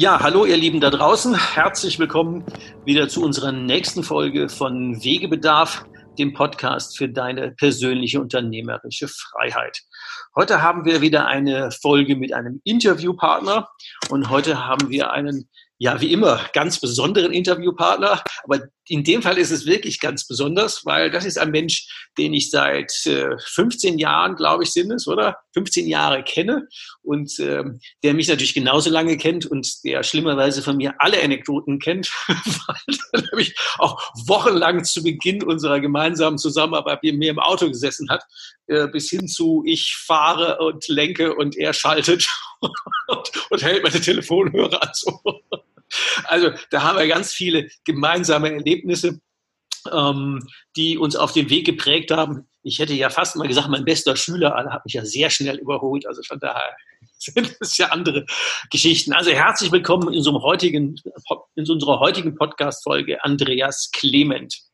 Ja, hallo ihr Lieben da draußen. Herzlich willkommen wieder zu unserer nächsten Folge von Wegebedarf, dem Podcast für deine persönliche unternehmerische Freiheit. Heute haben wir wieder eine Folge mit einem Interviewpartner und heute haben wir einen ja, wie immer, ganz besonderen Interviewpartner. Aber in dem Fall ist es wirklich ganz besonders, weil das ist ein Mensch, den ich seit äh, 15 Jahren, glaube ich, sind es, oder? 15 Jahre kenne und ähm, der mich natürlich genauso lange kennt und der schlimmerweise von mir alle Anekdoten kennt, weil er nämlich auch wochenlang zu Beginn unserer gemeinsamen Zusammenarbeit mit mir im Auto gesessen hat, äh, bis hin zu ich fahre und lenke und er schaltet und, und hält meine Telefonhörer an. So. Also da haben wir ganz viele gemeinsame Erlebnisse, ähm, die uns auf den Weg geprägt haben. Ich hätte ja fast mal gesagt, mein bester Schüler, alle hat mich ja sehr schnell überholt. Also von daher sind es ja andere Geschichten. Also herzlich willkommen in, unserem heutigen, in unserer heutigen Podcast-Folge Andreas Clement.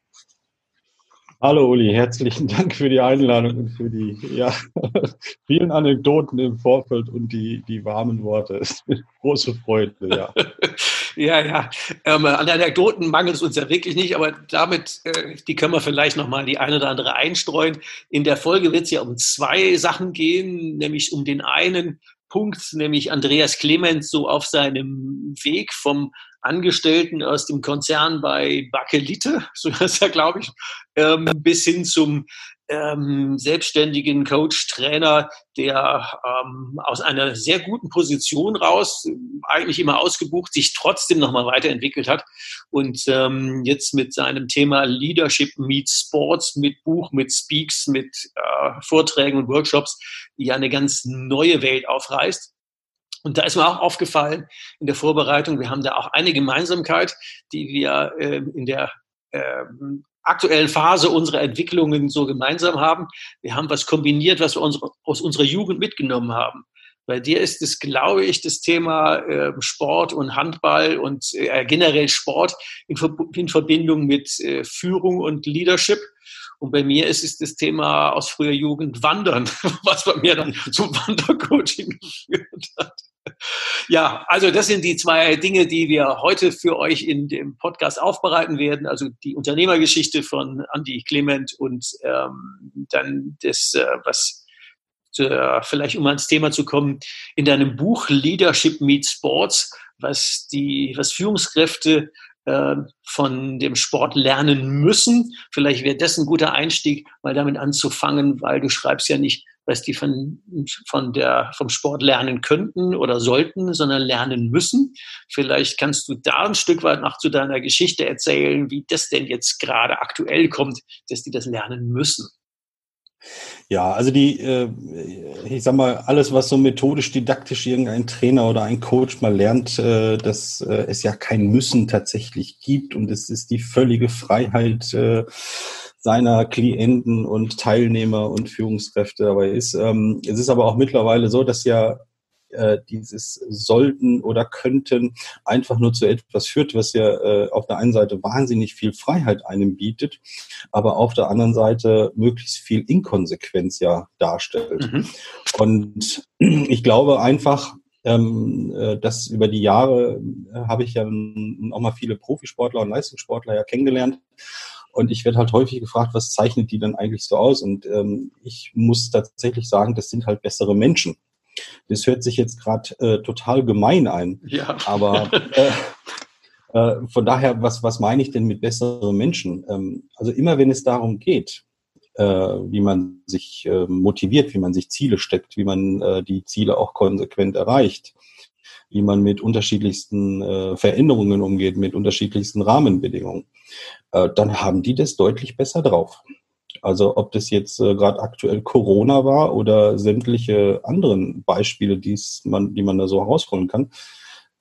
Hallo Uli, herzlichen Dank für die Einladung und für die ja, vielen Anekdoten im Vorfeld und die, die warmen Worte. Es ist große Freude, ja. ja, ja. Ähm, an Anekdoten mangelt es uns ja wirklich nicht, aber damit, äh, die können wir vielleicht nochmal die eine oder andere einstreuen. In der Folge wird es ja um zwei Sachen gehen, nämlich um den einen Punkt, nämlich Andreas Clemens so auf seinem Weg vom Angestellten aus dem Konzern bei Bakelite, so ist er, glaube ich, ähm, bis hin zum ähm, selbstständigen Coach, Trainer, der ähm, aus einer sehr guten Position raus, eigentlich immer ausgebucht, sich trotzdem nochmal weiterentwickelt hat und ähm, jetzt mit seinem Thema Leadership meets Sports, mit Buch, mit Speaks, mit äh, Vorträgen und Workshops, ja eine ganz neue Welt aufreißt. Und da ist mir auch aufgefallen in der Vorbereitung, wir haben da auch eine Gemeinsamkeit, die wir äh, in der äh, aktuellen Phase unserer Entwicklungen so gemeinsam haben. Wir haben was kombiniert, was wir uns, aus unserer Jugend mitgenommen haben. Bei dir ist es, glaube ich, das Thema äh, Sport und Handball und äh, generell Sport in, in Verbindung mit äh, Führung und Leadership. Und bei mir ist es das Thema aus früher Jugend Wandern, was bei mir dann zum Wandercoaching geführt hat. Ja, also das sind die zwei Dinge, die wir heute für euch in dem Podcast aufbereiten werden. Also die Unternehmergeschichte von Andy Clement und ähm, dann das, äh, was äh, vielleicht um ans Thema zu kommen, in deinem Buch Leadership Meets Sports, was die, was Führungskräfte äh, von dem Sport lernen müssen. Vielleicht wäre das ein guter Einstieg, mal damit anzufangen, weil du schreibst ja nicht, was die von, von der, vom Sport lernen könnten oder sollten, sondern lernen müssen. Vielleicht kannst du da ein Stück weit noch zu deiner Geschichte erzählen, wie das denn jetzt gerade aktuell kommt, dass die das lernen müssen. Ja, also die, äh, ich sag mal, alles, was so methodisch, didaktisch irgendein Trainer oder ein Coach mal lernt, äh, dass äh, es ja kein Müssen tatsächlich gibt und es ist die völlige Freiheit seiner Klienten und Teilnehmer und Führungskräfte dabei ist. Ähm, es ist aber auch mittlerweile so, dass ja äh, dieses sollten oder könnten einfach nur zu etwas führt, was ja äh, auf der einen Seite wahnsinnig viel Freiheit einem bietet, aber auf der anderen Seite möglichst viel Inkonsequenz ja darstellt. Mhm. Und ich glaube einfach, ähm, äh, dass über die Jahre äh, habe ich ja auch mal viele Profisportler und Leistungssportler ja kennengelernt. Und ich werde halt häufig gefragt, was zeichnet die denn eigentlich so aus? Und ähm, ich muss tatsächlich sagen, das sind halt bessere Menschen. Das hört sich jetzt gerade äh, total gemein ein. Ja. Aber äh, Äh, von daher, was, was meine ich denn mit besseren Menschen? Ähm, also immer wenn es darum geht, äh, wie man sich äh, motiviert, wie man sich Ziele steckt, wie man äh, die Ziele auch konsequent erreicht, wie man mit unterschiedlichsten Veränderungen umgeht, mit unterschiedlichsten Rahmenbedingungen, dann haben die das deutlich besser drauf. Also ob das jetzt äh, gerade aktuell Corona war oder sämtliche anderen Beispiele, die's man, die man da so herausholen kann.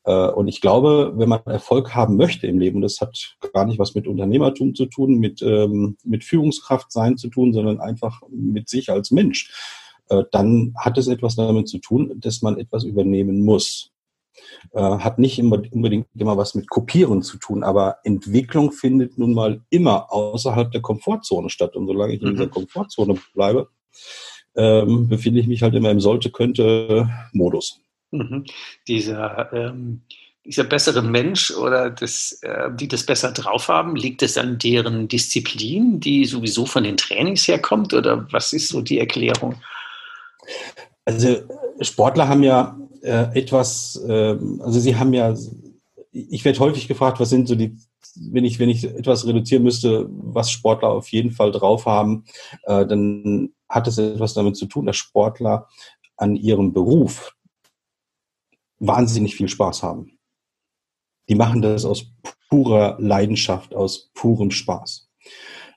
Äh, und ich glaube, wenn man Erfolg haben möchte im Leben, das hat gar nicht was mit Unternehmertum zu tun, mit, ähm, mit Führungskraft sein zu tun, sondern einfach mit sich als Mensch, äh, dann hat es etwas damit zu tun, dass man etwas übernehmen muss äh, hat nicht immer, unbedingt immer was mit Kopieren zu tun, aber Entwicklung findet nun mal immer außerhalb der Komfortzone statt. Und solange ich in dieser mhm. Komfortzone bleibe, ähm, befinde ich mich halt immer im Sollte-Könnte-Modus. Mhm. Dieser, ähm, dieser bessere Mensch oder das, äh, die das besser drauf haben, liegt es an deren Disziplin, die sowieso von den Trainings herkommt? Oder was ist so die Erklärung? Also Sportler haben ja äh, etwas, äh, also Sie haben ja, ich werde häufig gefragt, was sind so die, wenn ich, wenn ich etwas reduzieren müsste, was Sportler auf jeden Fall drauf haben, äh, dann hat es etwas damit zu tun, dass Sportler an ihrem Beruf wahnsinnig viel Spaß haben. Die machen das aus purer Leidenschaft, aus purem Spaß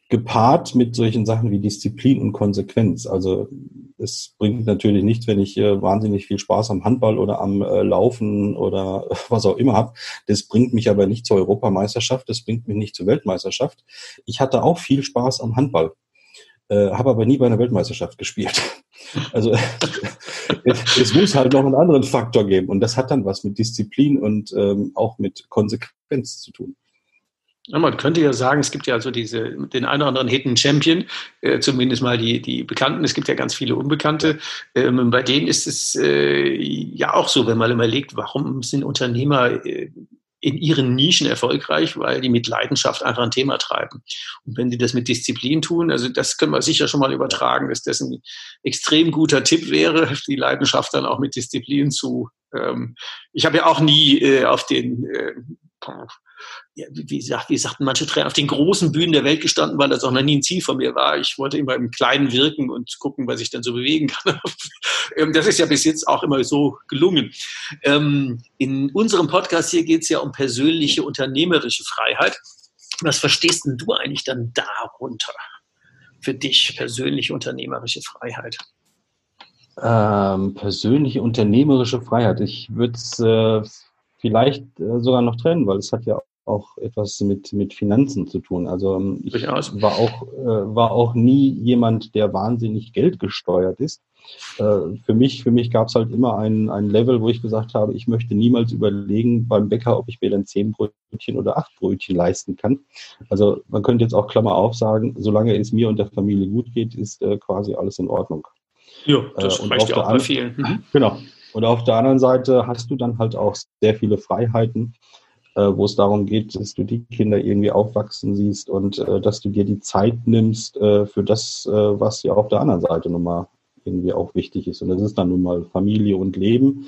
gepaart mit solchen Sachen wie Disziplin und Konsequenz. Also es bringt natürlich nichts, wenn ich äh, wahnsinnig viel Spaß am Handball oder am äh, Laufen oder was auch immer habe. Das bringt mich aber nicht zur Europameisterschaft, das bringt mich nicht zur Weltmeisterschaft. Ich hatte auch viel Spaß am Handball, äh, habe aber nie bei einer Weltmeisterschaft gespielt. Also es, es, muss halt noch einen anderen Faktor geben und das hat dann was mit Disziplin und ähm, auch mit Konsequenz zu tun. Man könnte ja sagen, es gibt ja so diese, den einen oder anderen Hidden Champion, äh, zumindest mal die, die Bekannten. Es gibt ja ganz viele Unbekannte. Ähm, bei denen ist es äh, ja auch so, wenn man überlegt, warum sind Unternehmer äh, in ihren Nischen erfolgreich, weil die mit Leidenschaft einfach ein Thema treiben. Und wenn die das mit Disziplin tun, also das können wir sicher schon mal übertragen, dass das ein extrem guter Tipp wäre, die Leidenschaft dann auch mit Disziplin zu. Ähm, ich habe ja auch nie äh, auf den äh, ja, wie, sagt, wie sagten manche Trainer, auf den großen Bühnen der Welt gestanden, weil das auch noch nie ein Ziel von mir war. Ich wollte immer im Kleinen wirken und gucken, was ich dann so bewegen kann. Ähm, das ist ja bis jetzt auch immer so gelungen. Ähm, in unserem Podcast hier geht es ja um persönliche unternehmerische Freiheit. Was verstehst denn du eigentlich dann darunter? Für dich persönliche unternehmerische Freiheit? Ähm, persönliche unternehmerische Freiheit. Ich würde es äh, vielleicht äh, sogar noch trennen, weil es hat ja auch etwas mit, mit Finanzen zu tun. Also ähm, ich war auch, äh, war auch nie jemand, der wahnsinnig geldgesteuert ist. Äh, für mich, für mich gab es halt immer ein, ein Level, wo ich gesagt habe, ich möchte niemals überlegen beim Bäcker, ob ich mir dann zehn Brötchen oder acht Brötchen leisten kann. Also man könnte jetzt auch Klammer auf sagen, solange es mir und der Familie gut geht, ist äh, quasi alles in Ordnung. Ja, das äh, reicht ja auch bei vielen. Mhm. Genau. Und auf der anderen Seite hast du dann halt auch sehr viele Freiheiten, äh, wo es darum geht, dass du die Kinder irgendwie aufwachsen siehst und äh, dass du dir die Zeit nimmst äh, für das, was ja auf der anderen Seite nun mal irgendwie auch wichtig ist. Und das ist dann nun mal Familie und Leben.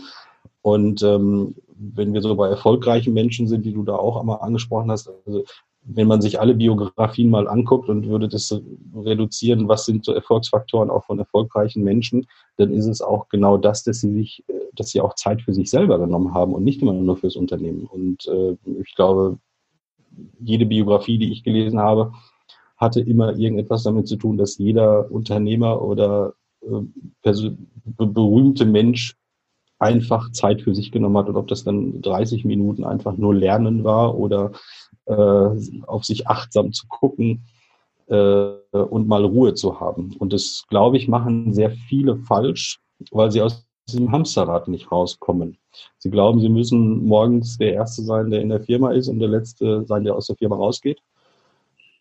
Und ähm, wenn wir so bei erfolgreichen Menschen sind, die du da auch einmal angesprochen hast, also wenn man sich alle Biografien mal anguckt und würde das reduzieren, was sind so Erfolgsfaktoren auch von erfolgreichen Menschen, dann ist es auch genau das, dass sie sich, dass sie auch Zeit für sich selber genommen haben und nicht immer nur fürs Unternehmen. Und äh, ich glaube, jede Biografie, die ich gelesen habe, hatte immer irgendetwas damit zu tun, dass jeder Unternehmer oder äh, berühmte Mensch einfach Zeit für sich genommen hat und ob das dann 30 Minuten einfach nur Lernen war oder äh, auf sich achtsam zu gucken äh, und mal Ruhe zu haben. Und das, glaube ich, machen sehr viele falsch, weil sie aus diesem Hamsterrad nicht rauskommen. Sie glauben, sie müssen morgens der Erste sein, der in der Firma ist und der Letzte sein, der aus der Firma rausgeht.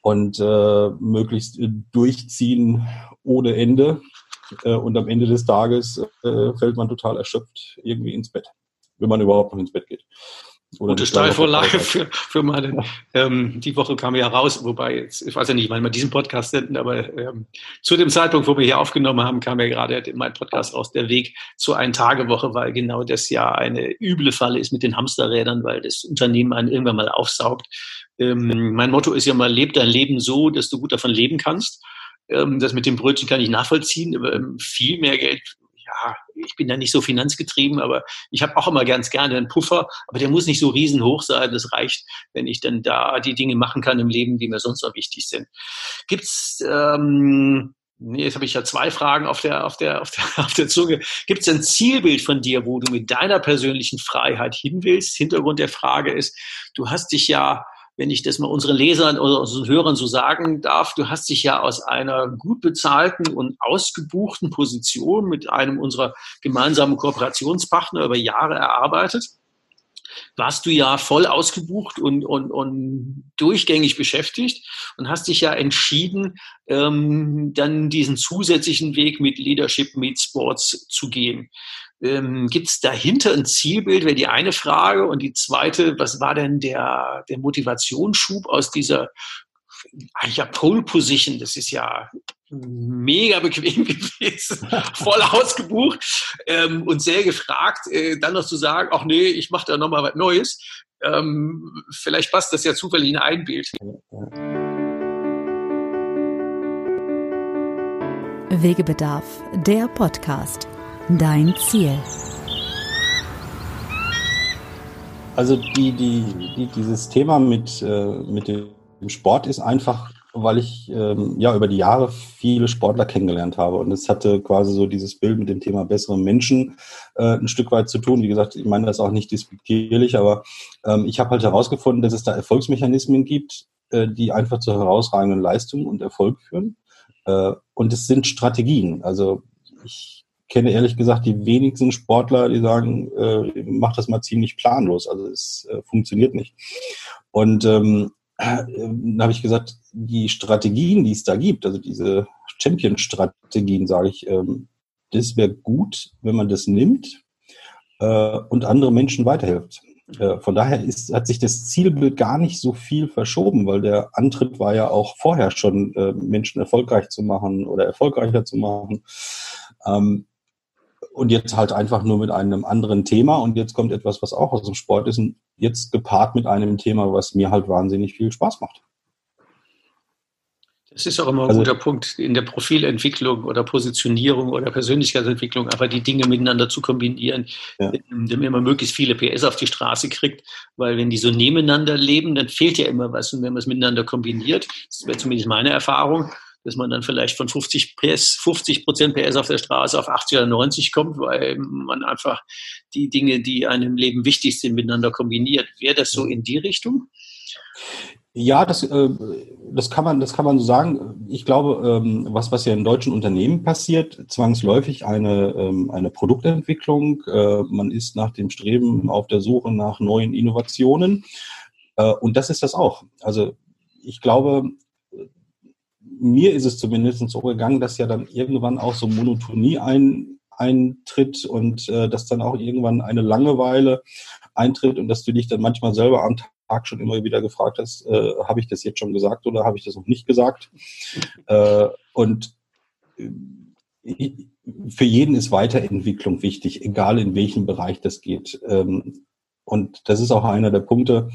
Und äh, möglichst durchziehen ohne Ende. Äh, und am Ende des Tages äh, fällt man total erschöpft irgendwie ins Bett, wenn man überhaupt noch ins Bett geht. Gute Steilvorlage für, für meine, ähm, die Woche kam ja raus, wobei jetzt, ich weiß ja nicht, wann wir diesen Podcast senden, aber ähm, zu dem Zeitpunkt, wo wir hier aufgenommen haben, kam ja gerade mein Podcast raus, der Weg zur Ein-Tage-Woche, weil genau das ja eine üble Falle ist mit den Hamsterrädern, weil das Unternehmen einen irgendwann mal aufsaugt. Ähm, mein Motto ist ja mal, leb dein Leben so, dass du gut davon leben kannst. Ähm, das mit dem Brötchen kann ich nachvollziehen, aber ähm, viel mehr Geld ja, ich bin da nicht so finanzgetrieben, aber ich habe auch immer ganz gerne einen Puffer, aber der muss nicht so riesenhoch sein. Das reicht, wenn ich dann da die Dinge machen kann im Leben, die mir sonst noch wichtig sind. Gibt's ähm, Nee, jetzt habe ich ja zwei Fragen auf der, auf der, auf der, auf der Zunge. Gibt es ein Zielbild von dir, wo du mit deiner persönlichen Freiheit hin willst? Hintergrund der Frage ist, du hast dich ja wenn ich das mal unseren Lesern oder unseren Hörern so sagen darf, du hast dich ja aus einer gut bezahlten und ausgebuchten Position mit einem unserer gemeinsamen Kooperationspartner über Jahre erarbeitet warst du ja voll ausgebucht und, und, und durchgängig beschäftigt und hast dich ja entschieden, ähm, dann diesen zusätzlichen Weg mit Leadership Meet Sports zu gehen. Ähm, Gibt es dahinter ein Zielbild, wäre die eine Frage. Und die zweite, was war denn der, der Motivationsschub aus dieser eigentlich ja Pole Position? Das ist ja mega bequem gewesen, voll ausgebucht ähm, und sehr gefragt, äh, dann noch zu sagen, ach nee, ich mache da nochmal was Neues. Ähm, vielleicht passt das ja zufällig in ein Bild. Wegebedarf, der Podcast. Dein Ziel. Also die, die, die, dieses Thema mit, äh, mit dem Sport ist einfach, weil ich ähm, ja über die Jahre viele Sportler kennengelernt habe. Und es hatte quasi so dieses Bild mit dem Thema bessere Menschen äh, ein Stück weit zu tun. Wie gesagt, ich meine das auch nicht dispektierlich, aber ähm, ich habe halt herausgefunden, dass es da Erfolgsmechanismen gibt, äh, die einfach zu herausragenden Leistungen und Erfolg führen. Äh, und es sind Strategien. Also ich kenne ehrlich gesagt die wenigsten Sportler, die sagen, äh, mach das mal ziemlich planlos. Also es äh, funktioniert nicht. Und ähm, äh, dann habe ich gesagt, die Strategien, die es da gibt, also diese Champion-Strategien, sage ich, ähm, das wäre gut, wenn man das nimmt äh, und andere Menschen weiterhilft. Äh, von daher ist, hat sich das Zielbild gar nicht so viel verschoben, weil der Antritt war ja auch vorher schon, Menschen erfolgreich zu machen oder erfolgreicher zu machen. Ähm, und jetzt halt einfach nur mit einem anderen Thema. Und jetzt kommt etwas, was auch aus dem Sport ist. Und jetzt gepaart mit einem Thema, was mir halt wahnsinnig viel Spaß macht. Das ist auch immer ein also, guter Punkt in der Profilentwicklung oder Positionierung oder Persönlichkeitsentwicklung, aber die Dinge miteinander zu kombinieren, ja. damit man möglichst viele PS auf die Straße kriegt, weil wenn die so nebeneinander leben, dann fehlt ja immer was. Und wenn man es miteinander kombiniert, das wäre zumindest meine Erfahrung, dass man dann vielleicht von 50 PS, 50 Prozent PS auf der Straße auf 80 oder 90 kommt, weil man einfach die Dinge, die einem Leben wichtig sind, miteinander kombiniert. Wäre das so in die Richtung? Ja, das, äh, das, kann man, das kann man so sagen. Ich glaube, ähm, was, was ja in deutschen Unternehmen passiert, zwangsläufig eine, ähm, eine Produktentwicklung. Äh, man ist nach dem Streben auf der Suche nach neuen Innovationen. Äh, und das ist das auch. Also ich glaube, mir ist es zumindest so gegangen, dass ja dann irgendwann auch so Monotonie ein, eintritt und äh, dass dann auch irgendwann eine Langeweile eintritt und dass du dich dann manchmal selber am Tag schon immer wieder gefragt hast, äh, habe ich das jetzt schon gesagt oder habe ich das noch nicht gesagt? Äh, und äh, für jeden ist Weiterentwicklung wichtig, egal in welchem Bereich das geht. Ähm, und das ist auch einer der Punkte,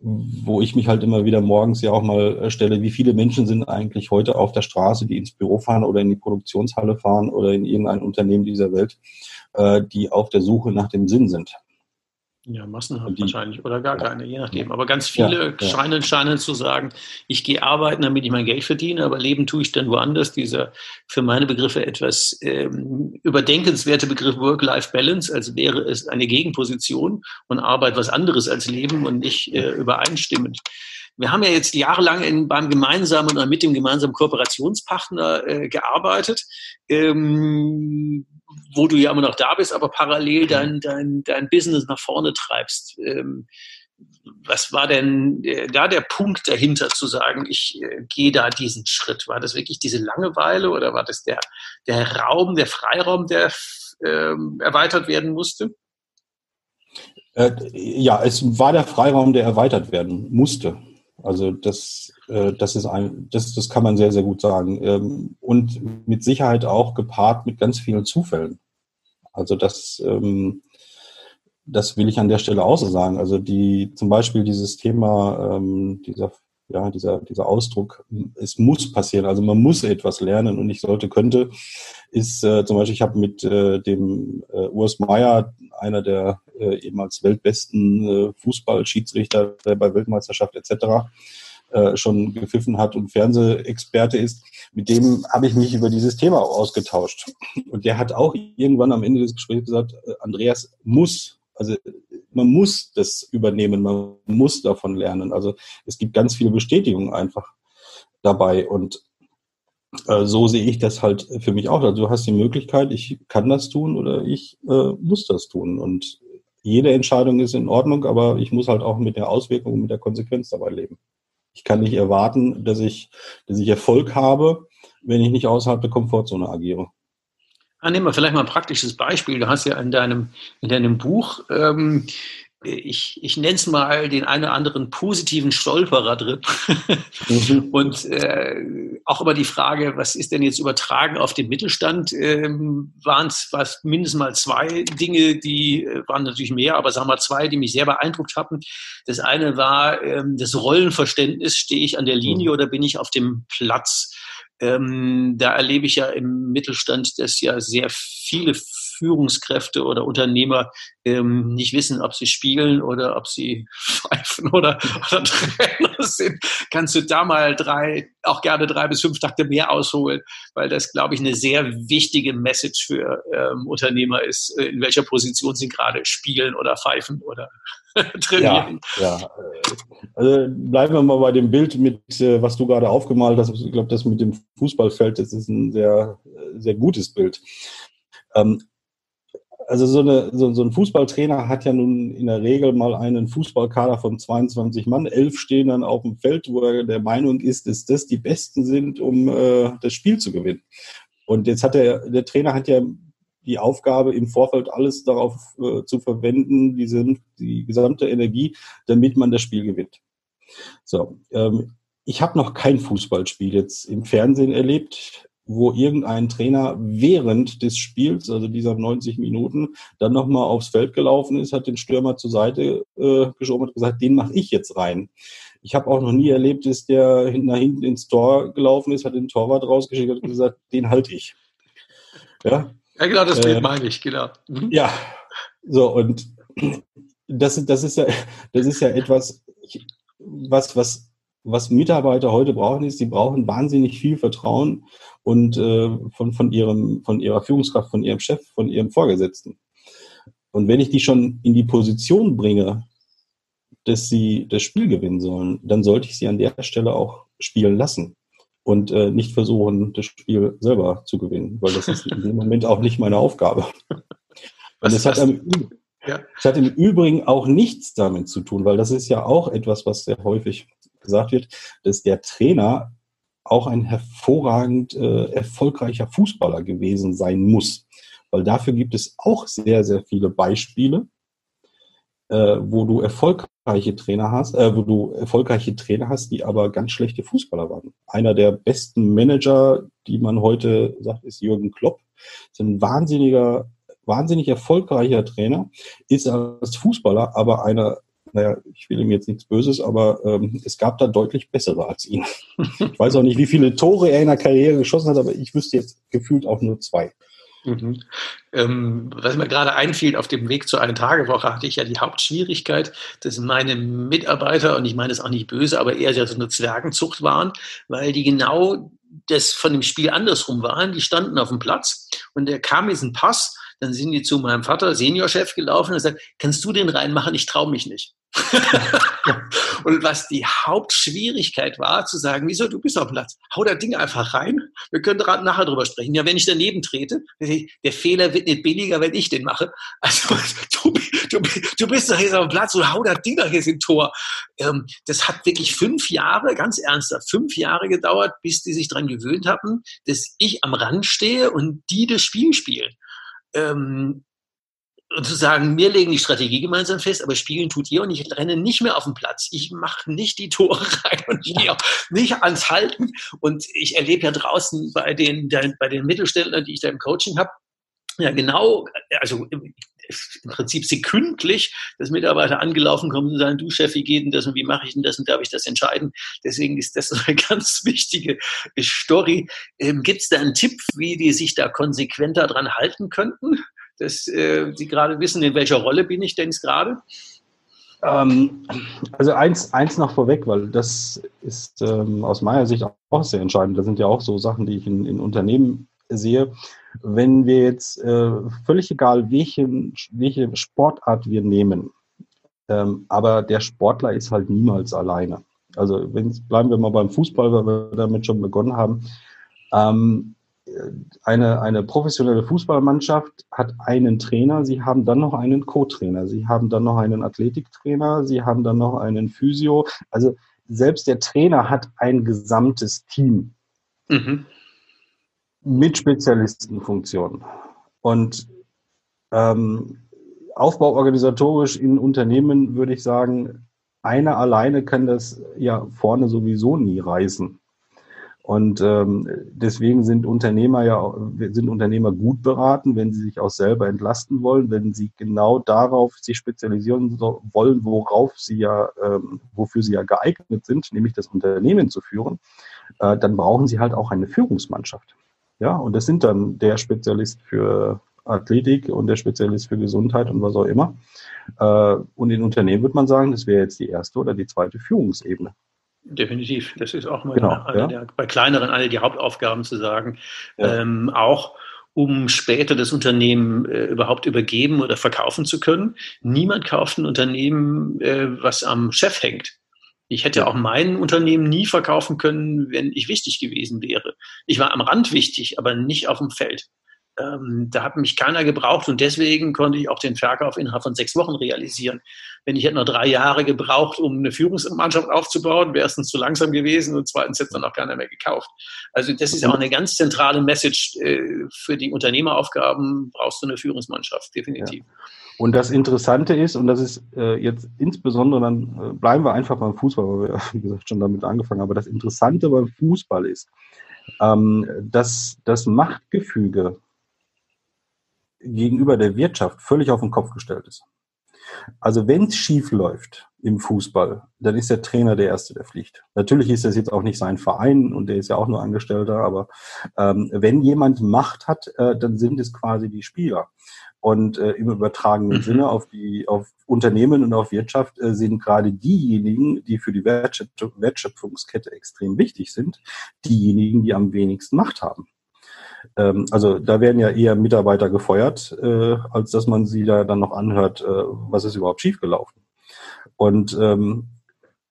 wo ich mich halt immer wieder morgens ja auch mal äh, stelle, wie viele Menschen sind eigentlich heute auf der Straße, die ins Büro fahren oder in die Produktionshalle fahren oder in irgendein Unternehmen dieser Welt, äh, die auf der Suche nach dem Sinn sind. Ja, massenhaft die, wahrscheinlich oder gar keine, je nachdem. Aber ganz viele ja, scheinen, scheinen zu sagen, ich gehe arbeiten, damit ich mein Geld verdiene, aber leben tue ich dann woanders. Dieser für meine Begriffe etwas ähm, überdenkenswerte Begriff Work-Life-Balance, als wäre es eine Gegenposition und Arbeit was anderes als Leben und nicht äh, übereinstimmend. Wir haben ja jetzt jahrelang in, beim gemeinsamen oder mit dem gemeinsamen Kooperationspartner äh, gearbeitet. Ähm, wo du ja immer noch da bist, aber parallel dein, dein, dein Business nach vorne treibst. Ähm, was war denn äh, da der Punkt dahinter zu sagen, ich äh, gehe da diesen Schritt? War das wirklich diese Langeweile oder war das der, der Raum, der Freiraum, der ähm, erweitert werden musste? Äh, ja, es war der Freiraum, der erweitert werden musste. Also das, äh, das ist ein, das, das kann man sehr, sehr gut sagen. Ähm, und mit Sicherheit auch gepaart mit ganz vielen Zufällen. Also das, ähm, das will ich an der Stelle auch so sagen. Also die, zum Beispiel dieses Thema, ähm, dieser, ja, dieser, dieser Ausdruck, es muss passieren. Also man muss etwas lernen und ich sollte, könnte, ist äh, zum Beispiel, ich habe mit äh, dem äh, Urs Meier, einer der äh, ehemals weltbesten äh, Fußballschiedsrichter, der bei Weltmeisterschaft etc. Äh, schon gepfiffen hat und Fernsehexperte ist, mit dem habe ich mich über dieses Thema ausgetauscht. Und der hat auch irgendwann am Ende des Gesprächs gesagt, äh, Andreas muss, also man muss das übernehmen, man muss davon lernen. Also es gibt ganz viele Bestätigungen einfach dabei und äh, so sehe ich das halt für mich auch. Also du hast die Möglichkeit, ich kann das tun oder ich äh, muss das tun. Und jede Entscheidung ist in Ordnung, aber ich muss halt auch mit der Auswirkung, mit der Konsequenz dabei leben. Ich kann nicht erwarten, dass ich, dass ich Erfolg habe, wenn ich nicht außerhalb der Komfortzone agiere. Ah, nehmen wir vielleicht mal ein praktisches Beispiel. Du hast ja in deinem, in deinem Buch ähm, ich, ich nenne es mal den einen oder anderen positiven Stolperer drin. mhm. Und äh, auch immer die Frage, was ist denn jetzt übertragen auf den Mittelstand? Ähm, waren es mindestens mal zwei Dinge, die äh, waren natürlich mehr, aber sagen wir mal zwei, die mich sehr beeindruckt hatten. Das eine war ähm, das Rollenverständnis, stehe ich an der Linie mhm. oder bin ich auf dem Platz? Ähm, da erlebe ich ja im Mittelstand, dass ja sehr viele Führungskräfte oder Unternehmer ähm, nicht wissen, ob sie spielen oder ob sie pfeifen oder, oder Trainer sind, kannst du da mal drei, auch gerne drei bis fünf Takte mehr ausholen, weil das, glaube ich, eine sehr wichtige Message für ähm, Unternehmer ist, äh, in welcher Position sie gerade spielen oder pfeifen oder trainieren. Ja, ja. Also bleiben wir mal bei dem Bild mit, äh, was du gerade aufgemalt hast. Ich glaube, das mit dem Fußballfeld, das ist ein sehr, sehr gutes Bild. Ähm, also so, eine, so, so, ein Fußballtrainer hat ja nun in der Regel mal einen Fußballkader von 22 Mann. Elf stehen dann auf dem Feld, wo er der Meinung ist, dass das die Besten sind, um äh, das Spiel zu gewinnen. Und jetzt hat der, der Trainer hat ja die Aufgabe, im Vorfeld alles darauf äh, zu verwenden, diese, die gesamte Energie, damit man das Spiel gewinnt. So, ähm, ich habe noch kein Fußballspiel jetzt im Fernsehen erlebt wo irgendein Trainer während des Spiels, also dieser 90 Minuten, dann nochmal aufs Feld gelaufen ist, hat den Stürmer zur Seite äh, geschoben und gesagt, den mache ich jetzt rein. Ich habe auch noch nie erlebt, dass der nach hinten ins Tor gelaufen ist, hat den Torwart rausgeschickt und gesagt, den halte ich. Ja, ja genau, das äh, meine ich, genau. Mhm. Ja, so und das, das, ist ja, das ist ja etwas, was, was was Mitarbeiter heute brauchen, ist, sie brauchen wahnsinnig viel Vertrauen und äh, von, von, ihrem, von ihrer Führungskraft, von ihrem Chef, von ihrem Vorgesetzten. Und wenn ich die schon in die Position bringe, dass sie das Spiel gewinnen sollen, dann sollte ich sie an der Stelle auch spielen lassen und äh, nicht versuchen, das Spiel selber zu gewinnen, weil das ist in dem Moment auch nicht meine Aufgabe. Und es hat, im, ja. hat im Übrigen auch nichts damit zu tun, weil das ist ja auch etwas, was sehr häufig gesagt wird, dass der Trainer auch ein hervorragend äh, erfolgreicher Fußballer gewesen sein muss. Weil dafür gibt es auch sehr, sehr viele Beispiele, äh, wo du erfolgreiche Trainer hast, äh, wo du erfolgreiche Trainer hast, die aber ganz schlechte Fußballer waren. Einer der besten Manager, die man heute sagt, ist Jürgen Klopp. Ist ein wahnsinniger, wahnsinnig erfolgreicher Trainer, ist als Fußballer aber einer naja, ich will ihm jetzt nichts Böses, aber ähm, es gab da deutlich bessere als ihn. ich weiß auch nicht, wie viele Tore er in der Karriere geschossen hat, aber ich wüsste jetzt gefühlt auch nur zwei. Mhm. Ähm, was mir gerade einfiel, auf dem Weg zur Ein-Tage-Woche hatte ich ja die Hauptschwierigkeit, dass meine Mitarbeiter, und ich meine es auch nicht böse, aber eher so eine Zwergenzucht waren, weil die genau das von dem Spiel andersrum waren. Die standen auf dem Platz und der kam jetzt ein Pass, dann sind die zu meinem Vater, Seniorchef, gelaufen und gesagt, kannst du den reinmachen? Ich traue mich nicht. und was die Hauptschwierigkeit war, zu sagen, wieso, du bist auf Platz, hau das Ding einfach rein, wir können nachher drüber sprechen. Ja, wenn ich daneben trete, der Fehler wird nicht billiger, wenn ich den mache. Also du, du, du bist doch jetzt auf dem Platz und hau das Ding doch jetzt im Tor. Ähm, das hat wirklich fünf Jahre, ganz ernsthaft, fünf Jahre gedauert, bis die sich dran gewöhnt hatten, dass ich am Rand stehe und die das Spiel spielen. Ähm, und zu sagen, wir legen die Strategie gemeinsam fest, aber spielen tut ihr und ich renne nicht mehr auf den Platz. Ich mache nicht die Tore rein und ich gehe auch nicht ans Halten. Und ich erlebe ja draußen bei den, bei den Mittelständlern, die ich da im Coaching habe, ja genau, also im, im Prinzip sekündlich, dass Mitarbeiter angelaufen kommen und sagen, du Chef, wie geht denn das und wie mache ich denn das und darf ich das entscheiden? Deswegen ist das eine ganz wichtige Story. Ähm, Gibt es da einen Tipp, wie die sich da konsequenter dran halten könnten? Dass äh, Sie gerade wissen, in welcher Rolle bin ich denn gerade? Ähm, also eins, eins noch vorweg, weil das ist ähm, aus meiner Sicht auch sehr entscheidend. Das sind ja auch so Sachen, die ich in, in Unternehmen sehe. Wenn wir jetzt äh, völlig egal, welchen, welche Sportart wir nehmen, ähm, aber der Sportler ist halt niemals alleine. Also wenn, bleiben wir mal beim Fußball, weil wir damit schon begonnen haben. Ähm, eine, eine professionelle Fußballmannschaft hat einen Trainer, sie haben dann noch einen Co-Trainer, sie haben dann noch einen Athletiktrainer, sie haben dann noch einen Physio. Also selbst der Trainer hat ein gesamtes Team mhm. mit Spezialistenfunktionen. Und ähm, aufbauorganisatorisch in Unternehmen würde ich sagen, einer alleine kann das ja vorne sowieso nie reißen. Und ähm, deswegen sind Unternehmer ja sind Unternehmer gut beraten, wenn sie sich auch selber entlasten wollen, wenn sie genau darauf sich spezialisieren wollen, worauf sie ja, ähm, wofür sie ja geeignet sind, nämlich das Unternehmen zu führen, äh, dann brauchen sie halt auch eine Führungsmannschaft. Ja, und das sind dann der Spezialist für Athletik und der Spezialist für Gesundheit und was auch immer. Äh, und in Unternehmen würde man sagen, das wäre jetzt die erste oder die zweite Führungsebene. Definitiv. Das ist auch mal genau, eine, ja. der, bei kleineren eine der Hauptaufgaben zu sagen. Ja. Ähm, auch um später das Unternehmen äh, überhaupt übergeben oder verkaufen zu können. Niemand kauft ein Unternehmen, äh, was am Chef hängt. Ich hätte auch mein Unternehmen nie verkaufen können, wenn ich wichtig gewesen wäre. Ich war am Rand wichtig, aber nicht auf dem Feld. Ähm, da hat mich keiner gebraucht und deswegen konnte ich auch den Verkauf innerhalb von sechs Wochen realisieren. Wenn ich hätte noch drei Jahre gebraucht, um eine Führungsmannschaft aufzubauen, wäre es zu langsam gewesen und zweitens hätte dann auch keiner mehr gekauft. Also das ist auch eine ganz zentrale Message äh, für die Unternehmeraufgaben, brauchst du eine Führungsmannschaft, definitiv. Ja. Und das Interessante ist, und das ist äh, jetzt insbesondere, dann äh, bleiben wir einfach beim Fußball, weil wir, wie gesagt, schon damit angefangen haben, aber das Interessante beim Fußball ist, ähm, dass das Machtgefüge gegenüber der Wirtschaft völlig auf den Kopf gestellt ist. Also wenn es schief läuft im Fußball, dann ist der Trainer der Erste, der fliegt. Natürlich ist das jetzt auch nicht sein Verein und der ist ja auch nur Angestellter, aber ähm, wenn jemand Macht hat, äh, dann sind es quasi die Spieler. Und äh, im übertragenen mhm. Sinne auf die auf Unternehmen und auf Wirtschaft äh, sind gerade diejenigen, die für die Wertschöpfungskette extrem wichtig sind, diejenigen, die am wenigsten Macht haben. Ähm, also da werden ja eher Mitarbeiter gefeuert, äh, als dass man sie da dann noch anhört, äh, was ist überhaupt schiefgelaufen. Und, ähm,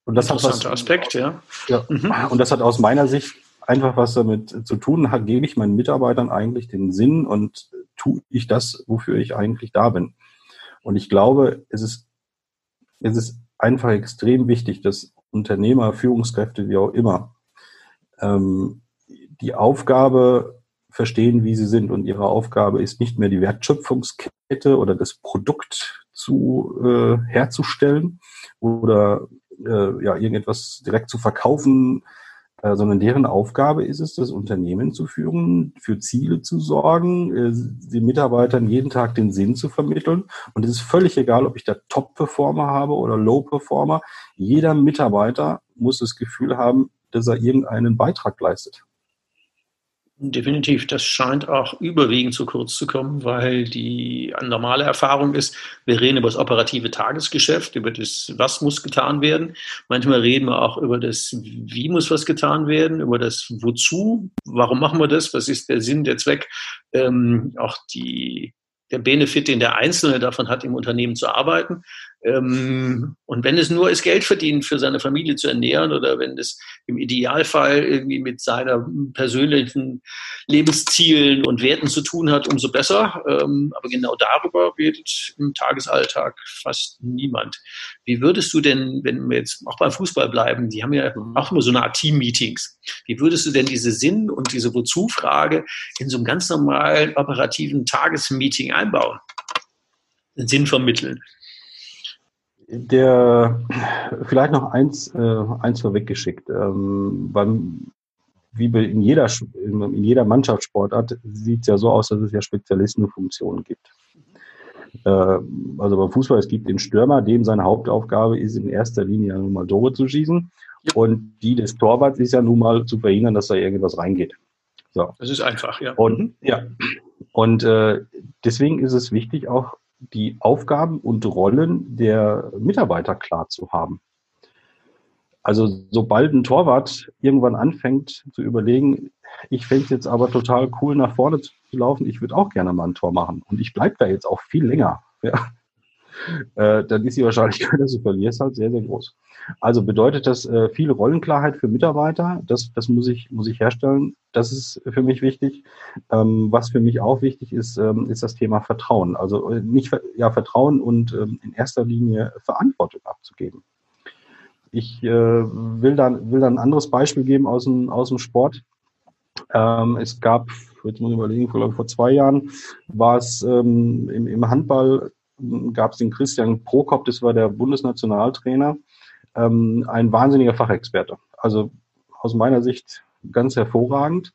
und das hat was, Aspekt, ja. ja mhm. Und das hat aus meiner Sicht einfach was damit zu tun, hat, gebe ich meinen Mitarbeitern eigentlich den Sinn und tue ich das, wofür ich eigentlich da bin. Und ich glaube, es ist, es ist einfach extrem wichtig, dass Unternehmer, Führungskräfte, wie auch immer, ähm, die Aufgabe verstehen, wie sie sind. Und ihre Aufgabe ist nicht mehr die Wertschöpfungskette oder das Produkt zu äh, herzustellen oder äh, ja irgendetwas direkt zu verkaufen, äh, sondern deren Aufgabe ist es, das Unternehmen zu führen, für Ziele zu sorgen, äh, den Mitarbeitern jeden Tag den Sinn zu vermitteln. Und es ist völlig egal, ob ich da Top-Performer habe oder Low-Performer. Jeder Mitarbeiter muss das Gefühl haben, dass er irgendeinen Beitrag leistet. Definitiv, das scheint auch überwiegend zu kurz zu kommen, weil die normale Erfahrung ist, wir reden über das operative Tagesgeschäft, über das, was muss getan werden. Manchmal reden wir auch über das, wie muss was getan werden, über das Wozu, warum machen wir das, was ist der Sinn, der Zweck, ähm, auch die der Benefit, den der Einzelne davon hat, im Unternehmen zu arbeiten. Ähm, und wenn es nur ist, Geld verdienen für seine Familie zu ernähren oder wenn es im Idealfall irgendwie mit seiner persönlichen Lebenszielen und Werten zu tun hat, umso besser. Ähm, aber genau darüber redet im Tagesalltag fast niemand. Wie würdest du denn, wenn wir jetzt auch beim Fußball bleiben, die haben ja auch immer so eine Art Team-Meetings. Wie würdest du denn diese Sinn- und diese Wozu-Frage in so einem ganz normalen operativen Tagesmeeting einbauen? Sinn vermitteln. Der, vielleicht noch eins, äh, eins vorweggeschickt. Ähm, beim, wie in jeder, in jeder Mannschaftssportart sieht es ja so aus, dass es ja Spezialistenfunktionen gibt. Äh, also beim Fußball, es gibt den Stürmer, dem seine Hauptaufgabe ist, in erster Linie nun mal Tore zu schießen. Ja. Und die des Torwarts ist ja nun mal zu verhindern, dass da irgendwas reingeht. So. Das ist einfach, ja. Und, ja. Und äh, deswegen ist es wichtig, auch die Aufgaben und Rollen der Mitarbeiter klar zu haben. Also sobald ein Torwart irgendwann anfängt zu überlegen, ich fände es jetzt aber total cool, nach vorne zu laufen, ich würde auch gerne mal ein Tor machen. Und ich bleibe da jetzt auch viel länger, ja, äh, dann ist die Wahrscheinlichkeit, dass du verlierst, halt sehr, sehr groß. Also bedeutet das äh, viel Rollenklarheit für Mitarbeiter. Das, das muss ich, muss ich herstellen. Das ist für mich wichtig. Ähm, was für mich auch wichtig ist, ähm, ist das Thema Vertrauen. Also äh, nicht ja Vertrauen und ähm, in erster Linie Verantwortung abzugeben. Ich äh, will dann will dann ein anderes Beispiel geben aus dem aus dem Sport. Ähm, es gab, jetzt muss ich überlegen, vor, vor zwei Jahren war es ähm, im, im Handball gab es den Christian Prokop, das war der Bundesnationaltrainer ähm, ein wahnsinniger Fachexperte. Also aus meiner Sicht ganz hervorragend.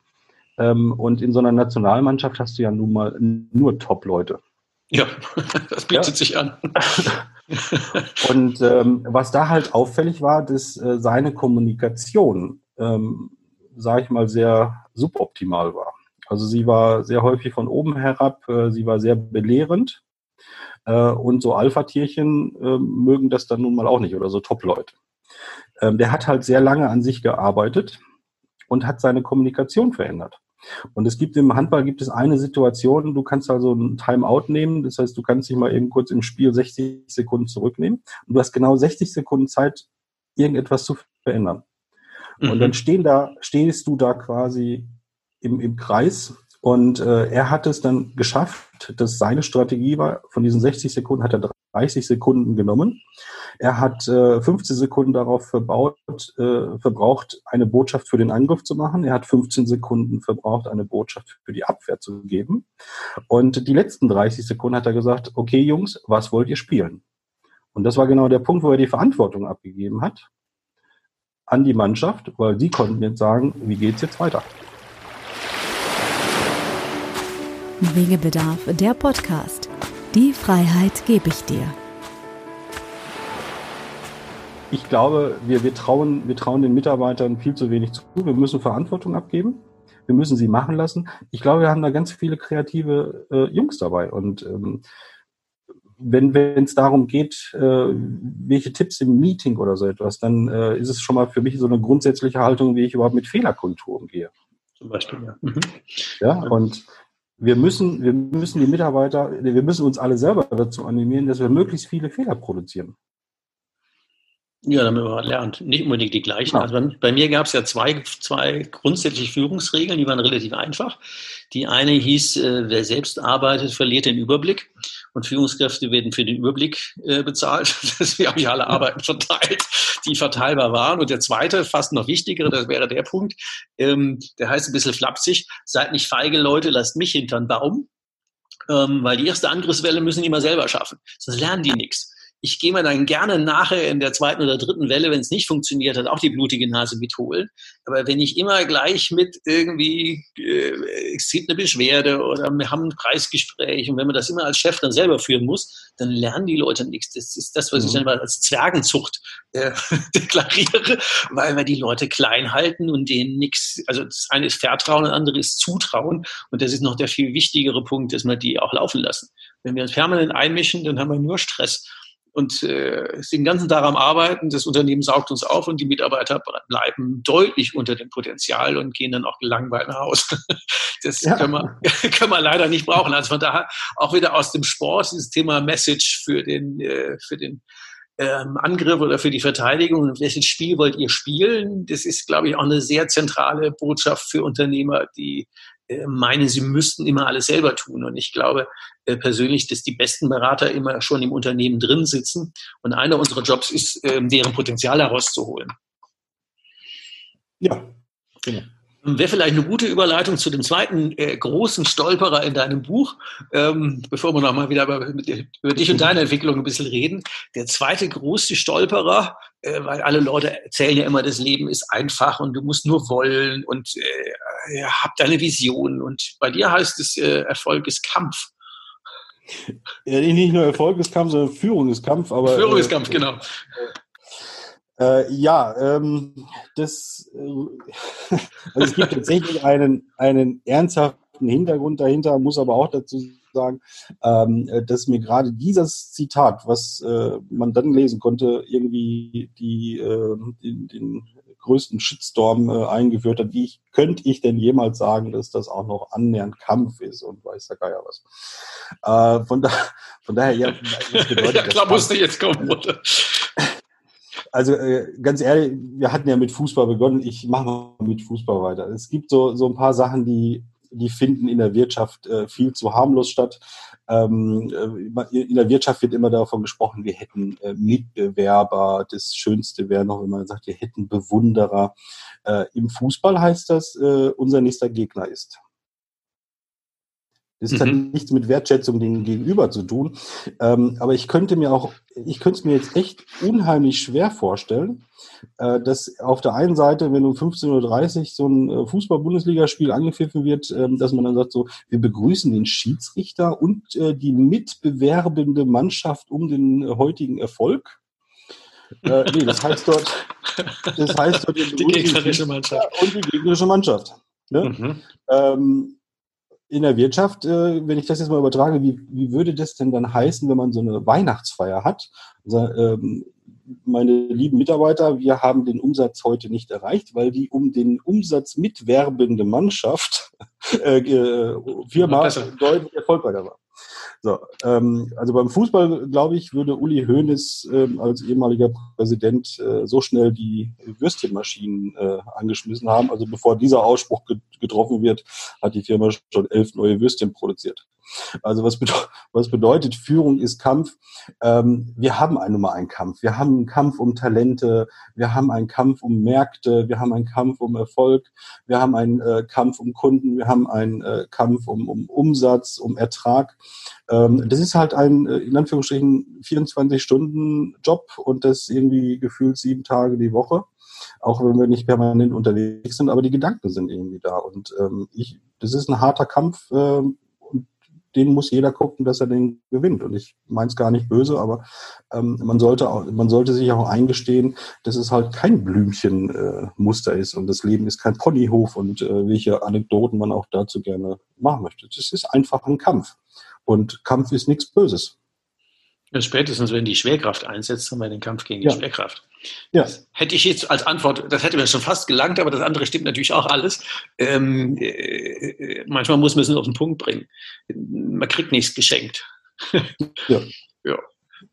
Ähm, und in so einer Nationalmannschaft hast du ja nun mal nur Top-Leute. Ja, das bietet ja. sich an. und ähm, was da halt auffällig war, dass äh, seine Kommunikation, ähm, sage ich mal, sehr suboptimal war. Also sie war sehr häufig von oben herab, äh, sie war sehr belehrend und so Alpha-Tierchen äh, mögen das dann nun mal auch nicht oder so Top-Leute. Ähm, der hat halt sehr lange an sich gearbeitet und hat seine Kommunikation verändert. Und es gibt im Handball gibt es eine Situation, du kannst also ein Timeout nehmen, das heißt, du kannst dich mal eben kurz im Spiel 60 Sekunden zurücknehmen und du hast genau 60 Sekunden Zeit, irgendetwas zu verändern. Mhm. Und dann stehen da, stehst du da quasi im, im Kreis und äh, er hat es dann geschafft, dass seine Strategie war, von diesen 60 Sekunden hat er 30 Sekunden genommen. Er hat äh, 15 Sekunden darauf verbaut, äh, verbraucht, eine Botschaft für den Angriff zu machen. Er hat 15 Sekunden verbraucht, eine Botschaft für die Abwehr zu geben. Und die letzten 30 Sekunden hat er gesagt, okay Jungs, was wollt ihr spielen? Und das war genau der Punkt, wo er die Verantwortung abgegeben hat an die Mannschaft, weil die konnten jetzt sagen, wie geht's jetzt weiter? Wegebedarf, der Podcast. Die Freiheit gebe ich dir. Ich glaube, wir, wir, trauen, wir trauen den Mitarbeitern viel zu wenig zu. Wir müssen Verantwortung abgeben. Wir müssen sie machen lassen. Ich glaube, wir haben da ganz viele kreative äh, Jungs dabei. Und ähm, wenn es darum geht, äh, welche Tipps im Meeting oder so etwas, dann äh, ist es schon mal für mich so eine grundsätzliche Haltung, wie ich überhaupt mit Fehlerkultur umgehe. Zum Beispiel, ja. Mhm. Ja, und wir müssen, wir müssen die Mitarbeiter, wir müssen uns alle selber dazu animieren, dass wir möglichst viele Fehler produzieren. Ja, damit man lernt. Nicht unbedingt die gleichen. Ja. Also bei, bei mir gab es ja zwei, zwei grundsätzliche Führungsregeln, die waren relativ einfach. Die eine hieß, äh, wer selbst arbeitet, verliert den Überblick. Und Führungskräfte werden für den Überblick äh, bezahlt. Das habe ich alle Arbeiten verteilt, die verteilbar waren. Und der zweite, fast noch wichtigere, das wäre der Punkt, ähm, der heißt ein bisschen flapsig, seid nicht feige Leute, lasst mich hinter den Baum. Ähm, weil die erste Angriffswelle müssen die mal selber schaffen. Sonst lernen die nichts ich gehe mir dann gerne nachher in der zweiten oder dritten Welle, wenn es nicht funktioniert hat, auch die blutige Nase mitholen. Aber wenn ich immer gleich mit irgendwie, äh, es gibt eine Beschwerde oder wir haben ein Preisgespräch und wenn man das immer als Chef dann selber führen muss, dann lernen die Leute nichts. Das ist das, was mhm. ich dann mal als Zwergenzucht äh, deklariere, weil wir die Leute klein halten und denen nichts, also das eine ist Vertrauen, das andere ist Zutrauen und das ist noch der viel wichtigere Punkt, dass wir die auch laufen lassen. Wenn wir uns permanent einmischen, dann haben wir nur Stress und äh, den ganzen Tag am Arbeiten. Das Unternehmen saugt uns auf und die Mitarbeiter bleiben deutlich unter dem Potenzial und gehen dann auch gelangweilt nach Hause. Das ja. können, wir, können wir leider nicht brauchen. Also von daher auch wieder aus dem Sport dieses Thema Message für den, äh, für den ähm, Angriff oder für die Verteidigung welches Spiel wollt ihr spielen? Das ist, glaube ich, auch eine sehr zentrale Botschaft für Unternehmer, die meinen, sie müssten immer alles selber tun. Und ich glaube äh, persönlich, dass die besten Berater immer schon im Unternehmen drin sitzen. Und einer unserer Jobs ist, äh, deren Potenzial herauszuholen. Ja, genau. Wäre vielleicht eine gute Überleitung zu dem zweiten äh, großen Stolperer in deinem Buch, ähm, bevor wir nochmal wieder über, über, dich und deine Entwicklung ein bisschen reden. Der zweite große Stolperer, äh, weil alle Leute erzählen ja immer, das Leben ist einfach und du musst nur wollen und äh, hab deine Vision. Und bei dir heißt es, äh, Erfolg ist Kampf. Ja, nicht nur Erfolg ist Kampf, sondern Führung ist Kampf. Aber, Führung ist Kampf, genau. Äh, ja, ähm, das, äh, also es gibt tatsächlich einen, einen ernsthaften Hintergrund dahinter, muss aber auch dazu sagen, ähm, dass mir gerade dieses Zitat, was äh, man dann lesen konnte, irgendwie die, äh, den, den größten Shitstorm äh, eingeführt hat. Wie ich, könnte ich denn jemals sagen, dass das auch noch annähernd Kampf ist und weiß der Geier was. Äh, von, da, von daher, ja, was bedeutet ja, klar, musste jetzt kommen, oder? Also äh, ganz ehrlich, wir hatten ja mit Fußball begonnen. Ich mache mal mit Fußball weiter. Es gibt so, so ein paar Sachen, die, die finden in der Wirtschaft äh, viel zu harmlos statt. Ähm, äh, in der Wirtschaft wird immer davon gesprochen, wir hätten äh, Mitbewerber. Das Schönste wäre noch, wenn man sagt, wir hätten Bewunderer. Äh, Im Fußball heißt das, äh, unser nächster Gegner ist. Das mhm. hat nichts mit Wertschätzung dem Gegenüber zu tun. Ähm, aber ich könnte mir auch, ich könnte es mir jetzt echt unheimlich schwer vorstellen, äh, dass auf der einen Seite, wenn um 15.30 Uhr so ein äh, Fußball-Bundesligaspiel angepfiffen wird, äh, dass man dann sagt so, wir begrüßen den Schiedsrichter und äh, die mitbewerbende Mannschaft um den heutigen Erfolg. Äh, nee, das heißt dort, das heißt dort die gegnerische Mannschaft. Und die gegnerische Mannschaft. Ne? Mhm. Ähm, in der Wirtschaft, äh, wenn ich das jetzt mal übertrage, wie, wie würde das denn dann heißen, wenn man so eine Weihnachtsfeier hat? Also, ähm, meine lieben Mitarbeiter, wir haben den Umsatz heute nicht erreicht, weil die um den Umsatz mitwerbende Mannschaft äh, äh Firma deutlich erfolgreicher war. So, ähm, also beim Fußball, glaube ich, würde Uli Hoeneß ähm, als ehemaliger Präsident äh, so schnell die Würstchenmaschinen äh, angeschmissen haben. Also bevor dieser Ausspruch getroffen wird, hat die Firma schon elf neue Würstchen produziert. Also was, bedeutet, was bedeutet, Führung ist Kampf? Ähm, wir haben einen Nummer einen Kampf. Wir haben einen Kampf um Talente, wir haben einen Kampf um Märkte, wir haben einen Kampf um Erfolg, wir haben einen äh, Kampf um Kunden, wir haben einen äh, Kampf um, um Umsatz, um Ertrag. Ähm, das ist halt ein, äh, in Anführungsstrichen, 24-Stunden-Job und das irgendwie gefühlt sieben Tage die Woche auch wenn wir nicht permanent unterwegs sind, aber die Gedanken sind irgendwie da. Und ähm, ich, das ist ein harter Kampf, äh, den muss jeder gucken, dass er den gewinnt. Und ich meine es gar nicht böse, aber ähm, man, sollte auch, man sollte sich auch eingestehen, dass es halt kein Blümchenmuster äh, ist und das Leben ist kein Ponyhof und äh, welche Anekdoten man auch dazu gerne machen möchte. Das ist einfach ein Kampf. Und Kampf ist nichts Böses. Ja, spätestens, wenn die Schwerkraft einsetzt, haben wir den Kampf gegen die ja. Schwerkraft. Ja. Das hätte ich jetzt als Antwort, das hätte mir schon fast gelangt, aber das andere stimmt natürlich auch alles. Ähm, äh, manchmal muss man es auf den Punkt bringen. Man kriegt nichts geschenkt. ja. ja.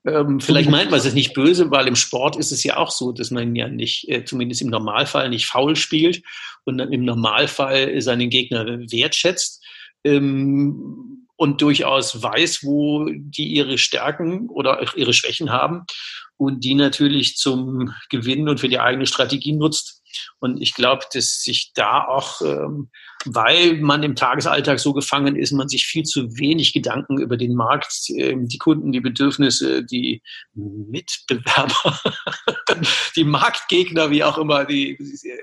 Ähm, vielleicht meint man es nicht böse, weil im Sport ist es ja auch so, dass man ja nicht, äh, zumindest im Normalfall, nicht faul spielt und dann im Normalfall seinen Gegner wertschätzt. Ähm, und durchaus weiß, wo die ihre Stärken oder ihre Schwächen haben und die natürlich zum Gewinnen und für die eigene Strategie nutzt. Und ich glaube, dass sich da auch, ähm, weil man im Tagesalltag so gefangen ist, man sich viel zu wenig Gedanken über den Markt, ähm, die Kunden, die Bedürfnisse, die Mitbewerber, die Marktgegner, wie auch immer, die,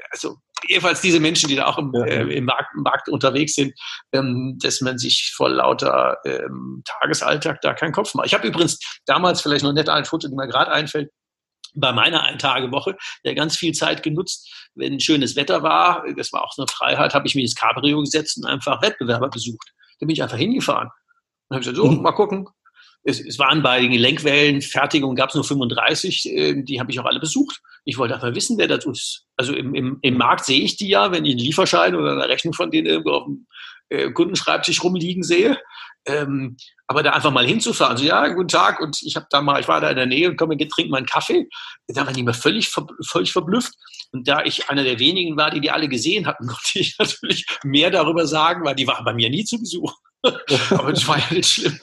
also jedenfalls diese Menschen, die da auch im, ja. äh, im Markt, Markt, unterwegs sind, ähm, dass man sich vor lauter ähm, Tagesalltag da keinen Kopf macht. Ich habe übrigens damals vielleicht noch nett ein Foto, die mir gerade einfällt, bei meiner Ein-Tage-Woche ja ganz viel Zeit genutzt. Wenn schönes Wetter war, das war auch so eine Freiheit, habe ich mir ins Cabrio gesetzt und einfach Wettbewerber besucht. Da bin ich einfach hingefahren. Und habe gesagt, so, mal gucken. Es, es waren bei den Gelenkwellenfertigungen gab es nur 35, äh, die habe ich auch alle besucht. Ich wollte einfach wissen, wer das ist. Also im, im, im Markt sehe ich die ja, wenn ich einen Lieferschein oder eine Rechnung von denen irgendwo auf dem äh, Kundenschreibtisch rumliegen sehe. Ähm, aber da einfach mal hinzufahren, so ja, guten Tag und ich habe da mal, ich war da in der Nähe und komme, trink mal einen Kaffee. Da war ich mir völlig, völlig verblüfft. Und da ich einer der wenigen war, die die alle gesehen hatten, konnte ich natürlich mehr darüber sagen, weil die waren bei mir nie zu Besuch. Aber das war ja nicht schlimm.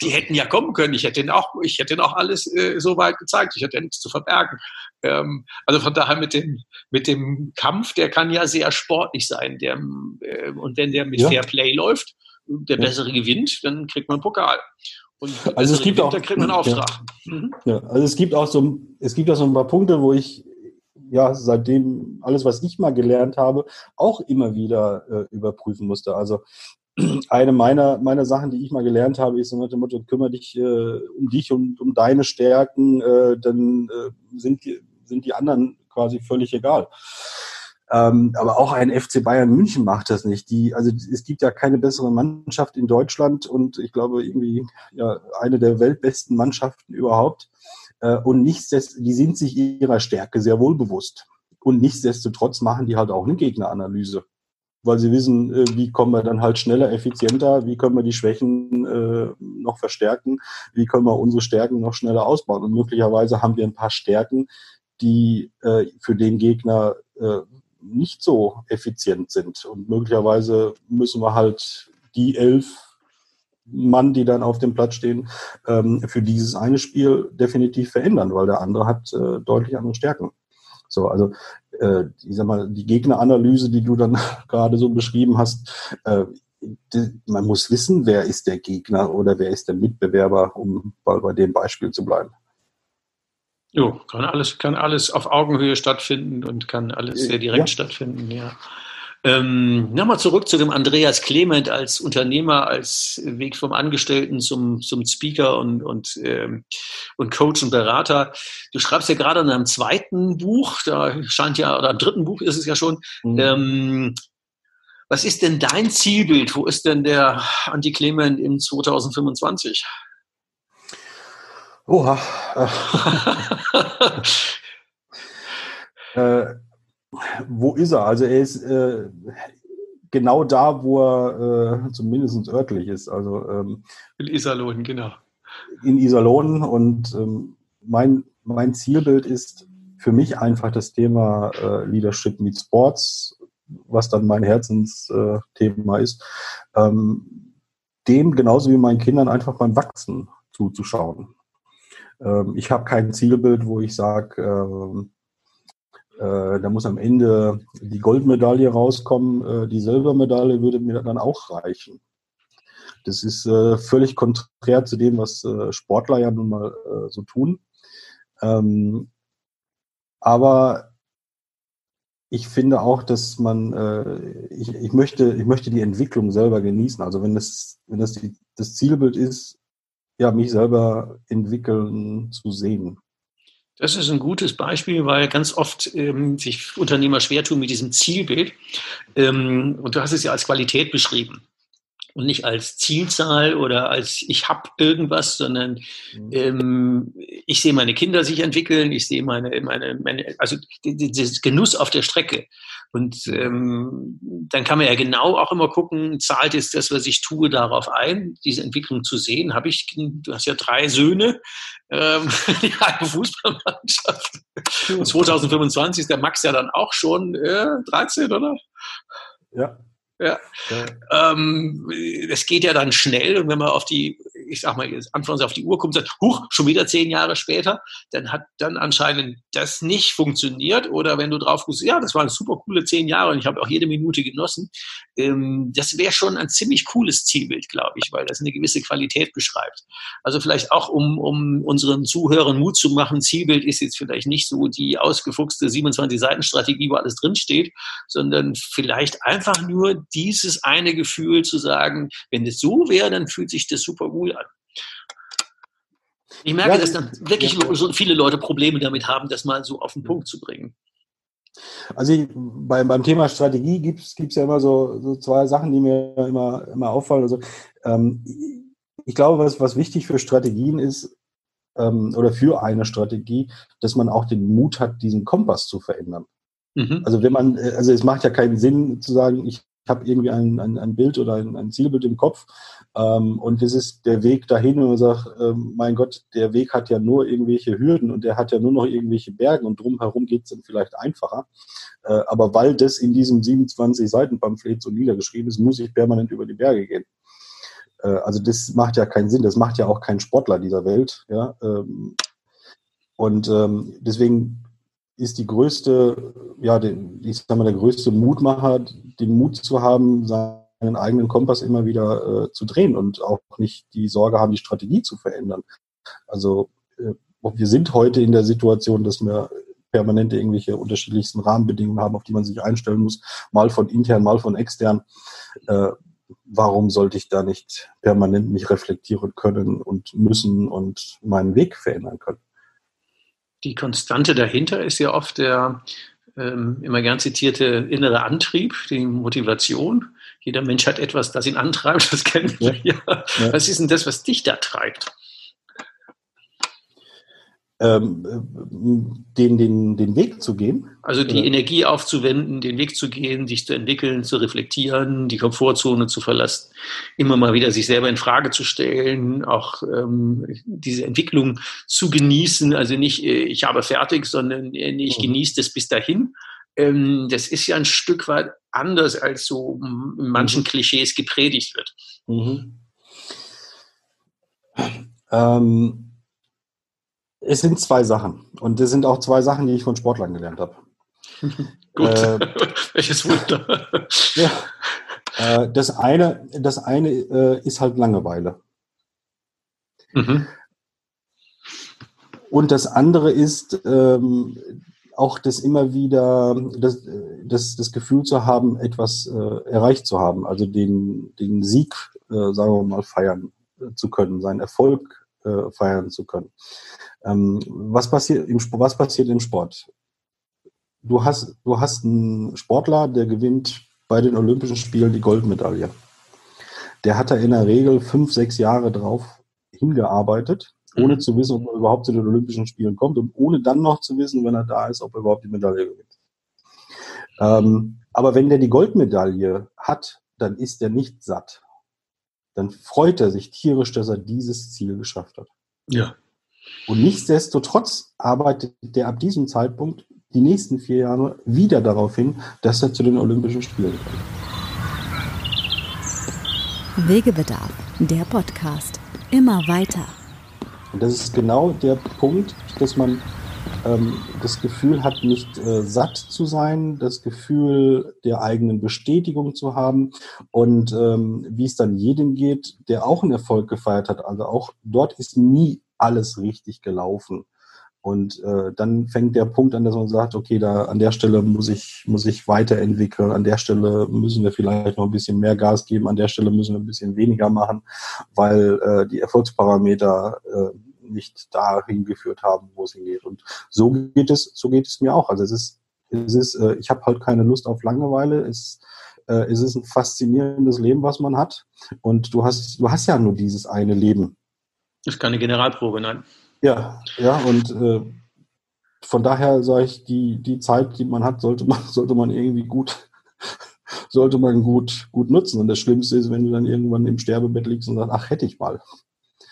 Die hätten ja kommen können. Ich hätte ihnen auch, ich hätte ihnen auch alles äh, so weit gezeigt. Ich hätte ja nichts zu verbergen. Ähm, also von daher mit dem, mit dem Kampf, der kann ja sehr sportlich sein. Der, äh, und wenn der mit ja. Fair Play läuft, der bessere ja. gewinnt, dann kriegt man Pokal. Und also es gibt gewinnt, auch, da kriegt man einen Auftrag. Ja. Mhm. ja. also es gibt auch so, es gibt auch so ein paar Punkte, wo ich ja seitdem alles, was ich mal gelernt habe, auch immer wieder äh, überprüfen musste. Also eine meiner, meiner Sachen, die ich mal gelernt habe, ist nach dem Motto, kümmere dich äh, um dich und um deine Stärken, äh, dann äh, sind, die, sind die anderen quasi völlig egal. Ähm, aber auch ein FC Bayern München macht das nicht. Die, also es gibt ja keine bessere Mannschaft in Deutschland und ich glaube irgendwie ja eine der weltbesten Mannschaften überhaupt. Äh, und nichtsdestotrotz, die sind sich ihrer Stärke sehr wohl bewusst. Und nichtsdestotrotz machen die halt auch eine Gegneranalyse. Weil sie wissen, äh, wie kommen wir dann halt schneller, effizienter, wie können wir die Schwächen äh, noch verstärken, wie können wir unsere Stärken noch schneller ausbauen. Und möglicherweise haben wir ein paar Stärken, die äh, für den Gegner äh, nicht so effizient sind. Und möglicherweise müssen wir halt die elf Mann, die dann auf dem Platz stehen, ähm, für dieses eine Spiel definitiv verändern, weil der andere hat äh, deutlich andere Stärken. So, also äh, ich sag mal, die Gegneranalyse, die du dann gerade so beschrieben hast, äh, die, man muss wissen, wer ist der Gegner oder wer ist der Mitbewerber, um bei, bei dem Beispiel zu bleiben. Jo, kann alles, kann alles auf Augenhöhe stattfinden und kann alles sehr direkt ja. stattfinden, ja. Ähm, Nochmal zurück zu dem Andreas Clement als Unternehmer, als Weg vom Angestellten zum, zum Speaker und, und, ähm, und Coach und Berater. Du schreibst ja gerade in einem zweiten Buch, da scheint ja, oder im dritten Buch ist es ja schon, mhm. ähm, was ist denn dein Zielbild? Wo ist denn der Anti Clement in 2025? Oha. äh, wo ist er? Also er ist äh, genau da, wo er äh, zumindest örtlich ist. Also ähm, in Iserlohn, genau. In Iserlohn und ähm, mein, mein Zielbild ist für mich einfach das Thema äh, Leadership mit Sports, was dann mein Herzensthema ist, ähm, dem genauso wie meinen Kindern einfach beim Wachsen zuzuschauen. Ähm, ich habe kein Zielbild, wo ich sage, ähm, äh, da muss am Ende die Goldmedaille rauskommen. Äh, die Silbermedaille würde mir dann auch reichen. Das ist äh, völlig konträr zu dem, was äh, Sportler ja nun mal äh, so tun. Ähm, aber ich finde auch, dass man, ich, ich, möchte, ich möchte die Entwicklung selber genießen. Also wenn das, wenn das die, das Zielbild ist, ja, mich selber entwickeln zu sehen. Das ist ein gutes Beispiel, weil ganz oft ähm, sich Unternehmer schwer tun mit diesem Zielbild. Ähm, und du hast es ja als Qualität beschrieben und nicht als Zielzahl oder als ich habe irgendwas, sondern mhm. ähm, ich sehe meine Kinder sich entwickeln, ich sehe meine, meine, meine also dieses Genuss auf der Strecke. Und ähm, dann kann man ja genau auch immer gucken, zahlt es das, was ich tue, darauf ein, diese Entwicklung zu sehen. Habe ich, du hast ja drei Söhne, ähm, die eine Fußballmannschaft. Und 2025 ist der Max ja dann auch schon äh, 13, oder? Ja. Ja. ja. Ähm, das geht ja dann schnell und wenn man auf die ich sag mal, anfangs auf die Uhr kommt und sagt, huch, schon wieder zehn Jahre später, dann hat dann anscheinend das nicht funktioniert. Oder wenn du drauf guckst, ja, das waren super coole zehn Jahre und ich habe auch jede Minute genossen. Ähm, das wäre schon ein ziemlich cooles Zielbild, glaube ich, weil das eine gewisse Qualität beschreibt. Also vielleicht auch, um, um unseren Zuhörern Mut zu machen, Zielbild ist jetzt vielleicht nicht so die ausgefuchste 27-Seiten-Strategie, wo alles drinsteht, sondern vielleicht einfach nur dieses eine Gefühl zu sagen, wenn es so wäre, dann fühlt sich das super gut an. Ich merke, ja, dass dann wirklich ja. so viele Leute Probleme damit haben, das mal so auf den Punkt zu bringen. Also ich, bei, beim Thema Strategie gibt es ja immer so, so, zwei Sachen, die mir immer, immer auffallen. Also, ähm, ich glaube, was, was wichtig für Strategien ist, ähm, oder für eine Strategie, dass man auch den Mut hat, diesen Kompass zu verändern. Mhm. Also wenn man, also es macht ja keinen Sinn zu sagen, ich habe irgendwie ein, ein, ein Bild oder ein, ein Zielbild im Kopf ähm, und das ist der Weg dahin und man sagt, ähm, mein Gott, der Weg hat ja nur irgendwelche Hürden und der hat ja nur noch irgendwelche Berge und drumherum geht es dann vielleicht einfacher. Äh, aber weil das in diesem 27 Seiten Pamphlet so niedergeschrieben ist, muss ich permanent über die Berge gehen. Äh, also das macht ja keinen Sinn, das macht ja auch kein Sportler dieser Welt. Ja? Ähm, und ähm, deswegen ist die größte, ja, ich sag mal, der größte Mutmacher, den Mut zu haben, seinen eigenen Kompass immer wieder äh, zu drehen und auch nicht die Sorge haben, die Strategie zu verändern. Also äh, wir sind heute in der Situation, dass wir permanent irgendwelche unterschiedlichsten Rahmenbedingungen haben, auf die man sich einstellen muss, mal von intern, mal von extern. Äh, warum sollte ich da nicht permanent mich reflektieren können und müssen und meinen Weg verändern können? Die Konstante dahinter ist ja oft der ähm, immer gern zitierte innere Antrieb, die Motivation. Jeder Mensch hat etwas, das ihn antreibt, das kennen wir. Ja. Ja. Was ist denn das, was dich da treibt? Ähm, den, den, den Weg zu gehen. Also die oder? Energie aufzuwenden, den Weg zu gehen, sich zu entwickeln, zu reflektieren, die Komfortzone zu verlassen, immer mal wieder sich selber in Frage zu stellen, auch ähm, diese Entwicklung zu genießen. Also nicht, äh, ich habe fertig, sondern äh, ich mhm. genieße das bis dahin. Ähm, das ist ja ein Stück weit anders, als so in manchen mhm. Klischees gepredigt wird. Mhm. Ähm, es sind zwei Sachen. Und das sind auch zwei Sachen, die ich von Sportlern gelernt habe. Gut. Äh, Welches Wunder. ja. Äh, das eine, das eine äh, ist halt Langeweile. Mhm. Und das andere ist ähm, auch das immer wieder, das, das, das Gefühl zu haben, etwas äh, erreicht zu haben, also den, den Sieg, äh, sagen wir mal, feiern zu können, seinen Erfolg äh, feiern zu können. Ähm, was, passiert im, was passiert im Sport? Du hast, du hast einen Sportler, der gewinnt bei den Olympischen Spielen die Goldmedaille. Der hat da in der Regel fünf, sechs Jahre drauf hingearbeitet, ohne mhm. zu wissen, ob er überhaupt zu den Olympischen Spielen kommt und ohne dann noch zu wissen, wenn er da ist, ob er überhaupt die Medaille gewinnt. Ähm, aber wenn der die Goldmedaille hat, dann ist er nicht satt. Dann freut er sich tierisch, dass er dieses Ziel geschafft hat. Ja. Und nichtsdestotrotz arbeitet der ab diesem Zeitpunkt die nächsten vier Jahre wieder darauf hin, dass er zu den Olympischen Spielen kommt. Wegebedarf, der Podcast. Immer weiter. Und das ist genau der Punkt, dass man ähm, das Gefühl hat, nicht äh, satt zu sein, das Gefühl der eigenen Bestätigung zu haben und ähm, wie es dann jedem geht, der auch einen Erfolg gefeiert hat. Also auch dort ist nie alles richtig gelaufen. Und äh, dann fängt der Punkt an, dass man sagt, okay, da an der Stelle muss ich, muss ich weiterentwickeln, an der Stelle müssen wir vielleicht noch ein bisschen mehr Gas geben, an der Stelle müssen wir ein bisschen weniger machen, weil äh, die Erfolgsparameter äh, nicht dahin geführt haben, wo es hingeht. Und so geht es, so geht es mir auch. Also es ist, es ist, äh, ich habe halt keine Lust auf Langeweile. Es, äh, es ist ein faszinierendes Leben, was man hat. Und du hast, du hast ja nur dieses eine Leben. Das ist keine Generalprobe, nein. Ja, ja, und äh, von daher sage ich, die, die Zeit, die man hat, sollte man, sollte man irgendwie gut, sollte man gut, gut nutzen. Und das Schlimmste ist, wenn du dann irgendwann im Sterbebett liegst und sagst, ach, hätte ich mal.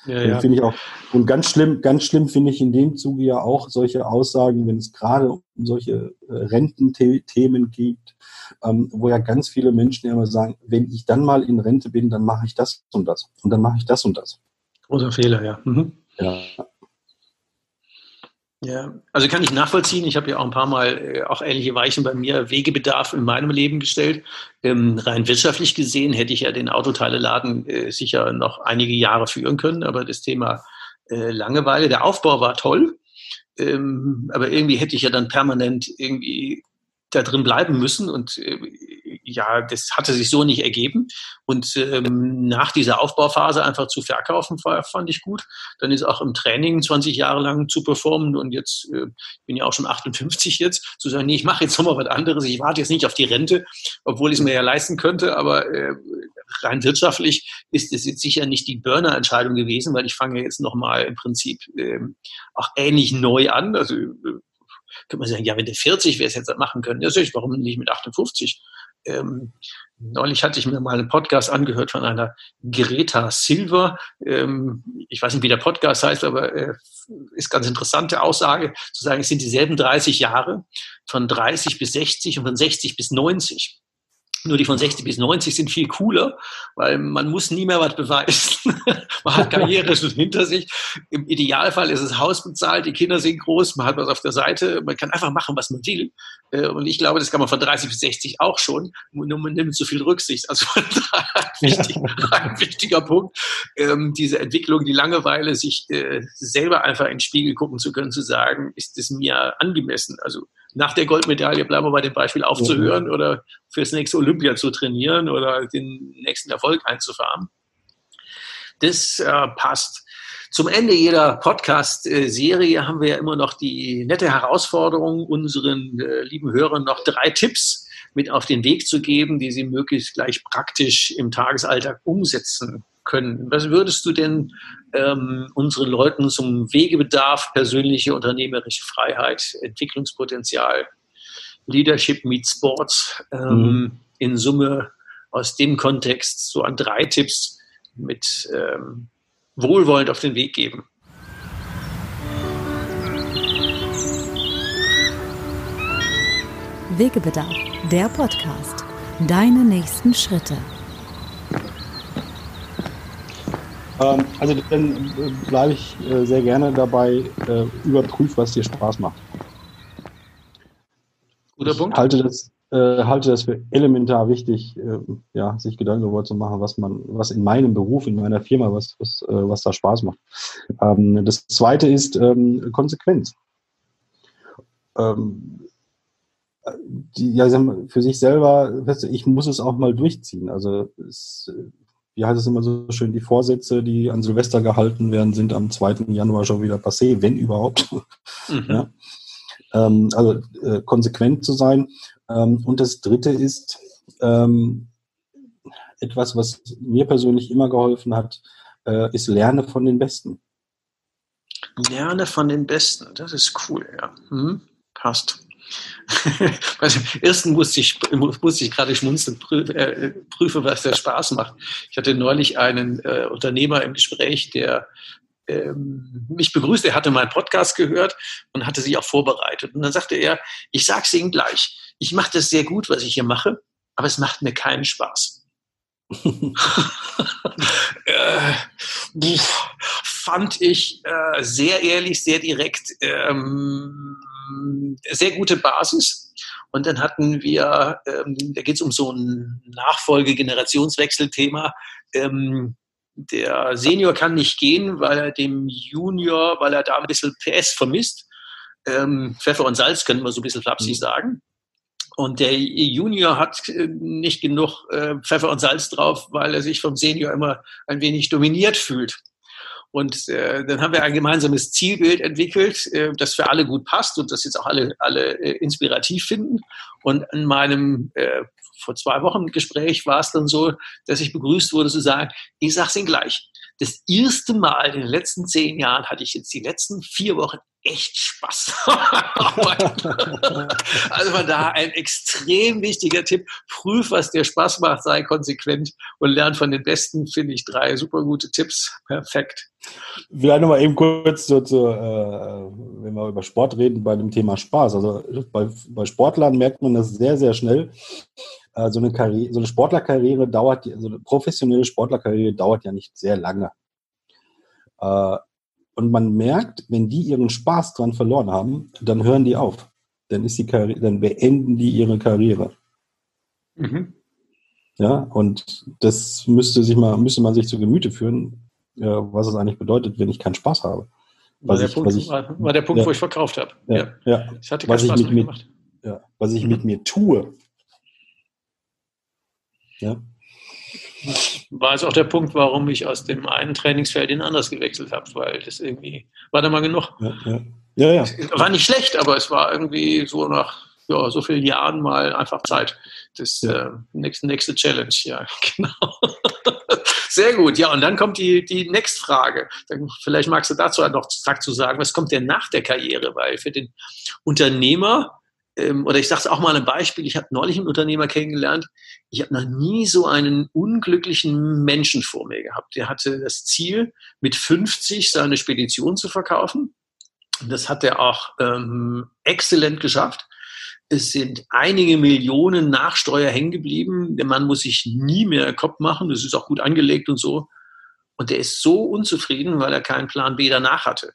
Ja, ja. Finde ich auch. Und ganz schlimm, ganz schlimm finde ich in dem Zuge ja auch solche Aussagen, wenn es gerade um solche äh, Rententhemen geht, ähm, wo ja ganz viele Menschen immer sagen, wenn ich dann mal in Rente bin, dann mache ich das und das. Und dann mache ich das und das. Großer Fehler, ja. Mhm. Ja. Ja, also kann ich nachvollziehen. Ich habe ja auch ein paar Mal äh, auch ähnliche Weichen bei mir Wegebedarf in meinem Leben gestellt. Ähm, rein wirtschaftlich gesehen hätte ich ja den Autoteileladen äh, sicher noch einige Jahre führen können, aber das Thema äh, Langeweile, der Aufbau war toll, ähm, aber irgendwie hätte ich ja dann permanent irgendwie da drin bleiben müssen und äh, ja, das hatte sich so nicht ergeben. Und ähm, nach dieser Aufbauphase einfach zu verkaufen, fand ich gut. Dann ist auch im Training 20 Jahre lang zu performen und jetzt, äh, bin ja auch schon 58 jetzt, zu sagen, nee, ich mache jetzt nochmal was anderes, ich warte jetzt nicht auf die Rente, obwohl ich es mir ja leisten könnte, aber äh, rein wirtschaftlich ist es jetzt sicher nicht die Burner-Entscheidung gewesen, weil ich fange jetzt nochmal im Prinzip ähm, auch ähnlich neu an. Also äh, könnte man sagen, ja, wenn der 40 wäre es jetzt machen können, ja, warum nicht mit 58? Ähm, neulich hatte ich mir mal einen Podcast angehört von einer Greta Silver. Ähm, ich weiß nicht, wie der Podcast heißt, aber äh, ist ganz interessante Aussage, zu sagen, es sind dieselben 30 Jahre, von 30 bis 60 und von 60 bis 90. Nur die von 60 bis 90 sind viel cooler, weil man muss nie mehr was beweisen. man hat Karriere schon hinter sich. Im Idealfall ist das Haus bezahlt, die Kinder sind groß, man hat was auf der Seite, man kann einfach machen, was man will. Äh, und ich glaube, das kann man von 30 bis 60 auch schon, nur man nimmt so viel Rücksicht. Also ein, wichtig, ein wichtiger Punkt, ähm, diese Entwicklung, die Langeweile, sich äh, selber einfach in den Spiegel gucken zu können, zu sagen, ist es mir angemessen? Also nach der Goldmedaille, bleiben wir bei dem Beispiel, aufzuhören mhm. oder fürs nächste Olympia zu trainieren oder den nächsten Erfolg einzufahren. Das äh, passt. Zum Ende jeder Podcast-Serie haben wir ja immer noch die nette Herausforderung, unseren äh, lieben Hörern noch drei Tipps mit auf den Weg zu geben, die sie möglichst gleich praktisch im Tagesalltag umsetzen können. Was würdest du denn ähm, unseren Leuten zum Wegebedarf, persönliche unternehmerische Freiheit, Entwicklungspotenzial, Leadership meets Sports ähm, mhm. in Summe aus dem Kontext so an drei Tipps mit ähm, wohlwollend auf den Weg geben? Wegebedarf, der Podcast. Deine nächsten Schritte. Ähm, also dann äh, bleibe ich äh, sehr gerne dabei, äh, überprüf, was dir Spaß macht. Guter Punkt. Ich halte das, äh, halte das für elementar wichtig, äh, ja, sich Gedanken darüber zu machen, was man, was in meinem Beruf, in meiner Firma, was, was, äh, was da Spaß macht. Ähm, das zweite ist ähm, Konsequenz. Ähm, die, ja, für sich selber, ich muss es auch mal durchziehen. Also es, wie heißt es immer so schön, die Vorsätze, die an Silvester gehalten werden, sind am 2. Januar schon wieder passé, wenn überhaupt. Mhm. Ja. Ähm, also äh, konsequent zu sein. Ähm, und das Dritte ist ähm, etwas, was mir persönlich immer geholfen hat, äh, ist lerne von den Besten. Lerne von den Besten, das ist cool, ja. Mhm. Passt. Dem ersten musste ich, musste ich gerade schmunzeln, prüfe, äh, prüfe, was der Spaß macht. Ich hatte neulich einen äh, Unternehmer im Gespräch, der ähm, mich begrüßt. Er hatte meinen Podcast gehört und hatte sich auch vorbereitet. Und dann sagte er, ich sage es Ihnen gleich, ich mache das sehr gut, was ich hier mache, aber es macht mir keinen Spaß. äh, fand ich äh, sehr ehrlich, sehr direkt. Ähm, sehr gute Basis. Und dann hatten wir, ähm, da geht es um so ein Nachfolge-Generationswechsel-Thema. Ähm, der Senior kann nicht gehen, weil er dem Junior, weil er da ein bisschen PS vermisst. Ähm, Pfeffer und Salz könnte man so ein bisschen flapsig mhm. sagen. Und der Junior hat äh, nicht genug äh, Pfeffer und Salz drauf, weil er sich vom Senior immer ein wenig dominiert fühlt. Und äh, dann haben wir ein gemeinsames Zielbild entwickelt, äh, das für alle gut passt und das jetzt auch alle, alle äh, inspirativ finden. Und in meinem äh, vor zwei Wochen Gespräch war es dann so, dass ich begrüßt wurde zu sagen, ich sag's Ihnen gleich, das erste Mal in den letzten zehn Jahren hatte ich jetzt die letzten vier Wochen echt Spaß. also von da ein extrem wichtiger Tipp. Prüf, was dir Spaß macht, sei konsequent und lern von den Besten, finde ich drei super gute Tipps. Perfekt. Vielleicht nochmal eben kurz so zu, äh, wenn wir über Sport reden, bei dem Thema Spaß. Also bei, bei Sportlern merkt man das sehr, sehr schnell. Äh, so, eine Karriere, so eine Sportlerkarriere dauert, so eine professionelle Sportlerkarriere dauert ja nicht sehr lange. Äh, und man merkt, wenn die ihren Spaß dran verloren haben, dann hören die auf. Dann ist die Karriere, dann beenden die ihre Karriere. Mhm. Ja, und das müsste sich mal, müsste man sich zu Gemüte führen, äh, was es eigentlich bedeutet, wenn ich keinen Spaß habe. War der, ich, Punkt, ich, war, der, Punkt, ja, wo ich verkauft habe. Ja, ja. ja. Ich hatte keinen was Spaß ich mit, gemacht. Ja, was ich mhm. mit mir tue. Ja war es auch der Punkt, warum ich aus dem einen Trainingsfeld in ein anderes gewechselt habe, weil das irgendwie war da mal genug. Ja, ja. ja, ja. War nicht schlecht, aber es war irgendwie so nach ja, so vielen Jahren mal einfach Zeit. Das ja. äh, nächste, nächste Challenge, ja, genau. Sehr gut, ja, und dann kommt die, die Next-Frage. Vielleicht magst du dazu noch zu sagen, was kommt denn nach der Karriere? Weil für den Unternehmer ähm, oder ich sage es auch mal ein Beispiel, ich habe neulich einen Unternehmer kennengelernt, ich habe noch nie so einen unglücklichen Menschen vor mir gehabt. Der hatte das Ziel, mit 50 seine Spedition zu verkaufen. Das hat er auch ähm, exzellent geschafft. Es sind einige Millionen Nachsteuer hängen geblieben. Der Mann muss sich nie mehr Kopf machen. Das ist auch gut angelegt und so. Und der ist so unzufrieden, weil er keinen Plan B danach hatte.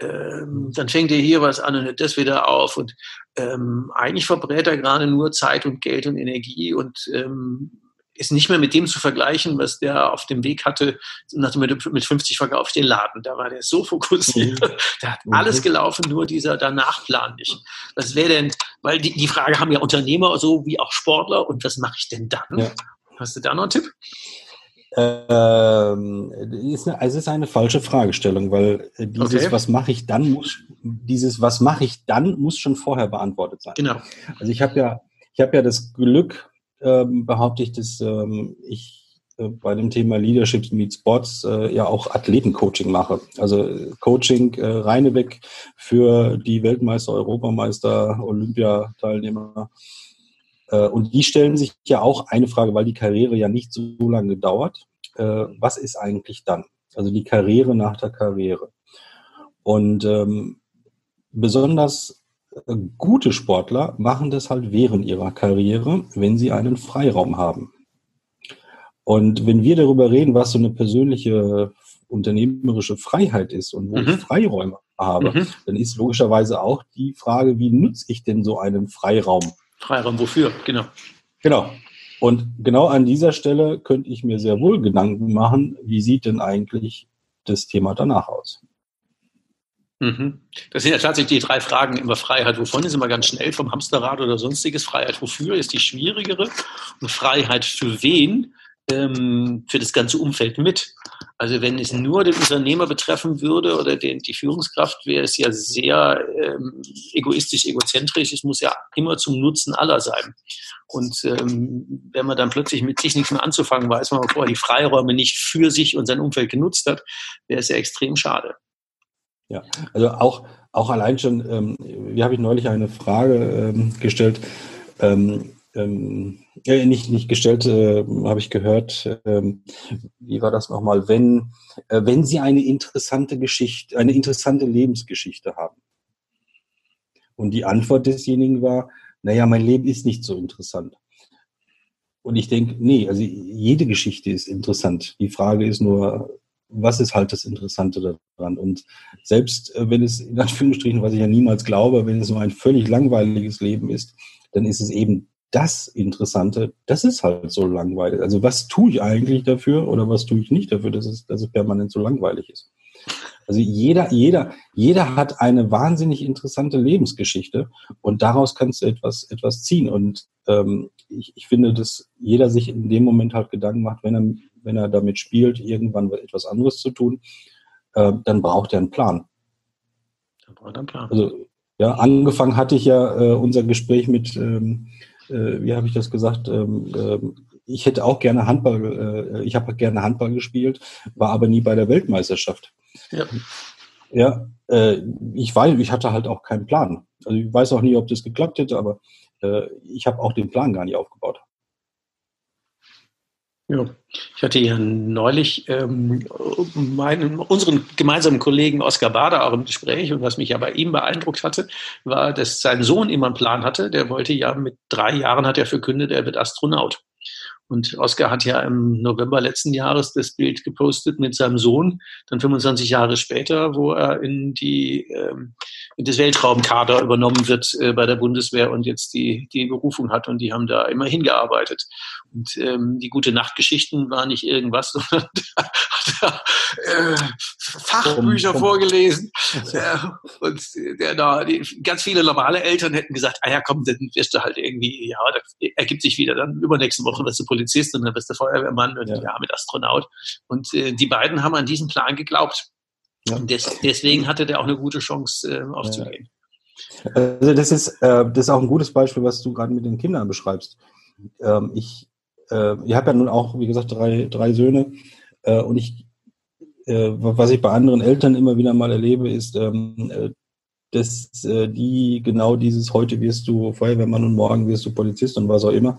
Ähm, dann fängt er hier was an und hört das wieder auf. Und ähm, eigentlich verbrät er gerade nur Zeit und Geld und Energie und ähm, ist nicht mehr mit dem zu vergleichen, was der auf dem Weg hatte, nach dem mit 50 verkauft den Laden. Da war der so fokussiert. Mhm. Da hat alles mhm. gelaufen, nur dieser Danachplan nicht. Was wäre denn, weil die, die Frage haben ja Unternehmer so wie auch Sportler und was mache ich denn dann? Ja. Hast du da noch einen Tipp? Ähm, ist eine, also es ist eine falsche Fragestellung, weil äh, dieses okay. Was mache ich dann muss dieses Was mache ich dann muss schon vorher beantwortet sein. Genau. Also ich habe ja ich habe ja das Glück, ähm, behaupte ich, dass ähm, ich äh, bei dem Thema Leadership Meet Sports äh, ja auch Athletencoaching mache. Also äh, Coaching äh, reineweg für die Weltmeister, Europameister, Olympiateilnehmer. Äh, und die stellen sich ja auch eine Frage, weil die Karriere ja nicht so lange dauert. Äh, was ist eigentlich dann? Also die Karriere nach der Karriere. Und ähm, besonders gute Sportler machen das halt während ihrer Karriere, wenn sie einen Freiraum haben. Und wenn wir darüber reden, was so eine persönliche unternehmerische Freiheit ist und wo mhm. ich Freiräume habe, mhm. dann ist logischerweise auch die Frage, wie nutze ich denn so einen Freiraum? Freiraum wofür? Genau. Genau. Und genau an dieser Stelle könnte ich mir sehr wohl Gedanken machen, wie sieht denn eigentlich das Thema danach aus? Mhm. Das sind ja tatsächlich die drei Fragen immer Freiheit. Wovon ist immer ganz schnell vom Hamsterrad oder sonstiges. Freiheit wofür ist die schwierigere und Freiheit für wen? Ähm, für das ganze Umfeld mit. Also wenn es nur den Unternehmer betreffen würde oder den, die Führungskraft, wäre es ja sehr ähm, egoistisch, egozentrisch. Es muss ja immer zum Nutzen aller sein. Und ähm, wenn man dann plötzlich mit sich nichts mehr anzufangen weiß, man vorher die Freiräume nicht für sich und sein Umfeld genutzt hat, wäre es ja extrem schade. Ja, also auch, auch allein schon, ähm, wie habe ich neulich eine Frage ähm, gestellt, ähm, ähm, äh, nicht, nicht gestellt, äh, habe ich gehört, ähm, wie war das nochmal, wenn, äh, wenn Sie eine interessante Geschichte, eine interessante Lebensgeschichte haben. Und die Antwort desjenigen war, naja, mein Leben ist nicht so interessant. Und ich denke, nee, also jede Geschichte ist interessant. Die Frage ist nur, was ist halt das Interessante daran? Und selbst äh, wenn es in Anführungsstrichen, was ich ja niemals glaube, wenn es nur ein völlig langweiliges Leben ist, dann ist es eben das Interessante, das ist halt so langweilig. Also was tue ich eigentlich dafür oder was tue ich nicht dafür, dass es, dass es permanent so langweilig ist? Also jeder, jeder, jeder hat eine wahnsinnig interessante Lebensgeschichte und daraus kannst du etwas, etwas ziehen. Und ähm, ich, ich finde, dass jeder sich in dem Moment halt Gedanken macht, wenn er wenn er damit spielt, irgendwann etwas anderes zu tun, äh, dann braucht er einen Plan. Dann braucht er einen Plan. Also, ja, angefangen hatte ich ja äh, unser Gespräch mit, ähm, äh, wie habe ich das gesagt, ähm, äh, ich hätte auch gerne Handball, äh, ich habe gerne Handball gespielt, war aber nie bei der Weltmeisterschaft. Ja. Ja, äh, ich weiß, ich hatte halt auch keinen Plan. Also ich weiß auch nie, ob das geklappt hätte, aber äh, ich habe auch den Plan gar nicht aufgebaut. Ja, ich hatte ja neulich ähm, meinen, unseren gemeinsamen Kollegen Oskar Bader auch im Gespräch und was mich ja bei ihm beeindruckt hatte, war, dass sein Sohn immer einen Plan hatte. Der wollte ja mit drei Jahren hat er verkündet, er wird Astronaut. Und Oskar hat ja im November letzten Jahres das Bild gepostet mit seinem Sohn, dann 25 Jahre später, wo er in die ähm, das Weltraumkader übernommen wird äh, bei der Bundeswehr und jetzt die die Berufung hat und die haben da immer hingearbeitet. Und ähm, die gute Nachtgeschichten war nicht irgendwas, sondern hat er äh, Fachbücher um, um. vorgelesen. Äh, und der, da, die, ganz viele normale Eltern hätten gesagt, ah ja komm, dann wirst du halt irgendwie, ja, das ergibt sich wieder, dann übernächste Woche wirst du Polizist und dann bist du Feuerwehrmann und ja, ja mit Astronaut. Und äh, die beiden haben an diesen Plan geglaubt. Ja. Und des, deswegen hatte der auch eine gute Chance äh, aufzugehen. Also das ist, äh, das ist auch ein gutes Beispiel, was du gerade mit den Kindern beschreibst. Ähm, ich äh, ich habe ja nun auch, wie gesagt, drei, drei Söhne äh, und ich, äh, was ich bei anderen Eltern immer wieder mal erlebe, ist, ähm, äh, dass äh, die genau dieses heute wirst du Feuerwehrmann und morgen wirst du Polizist und was auch immer,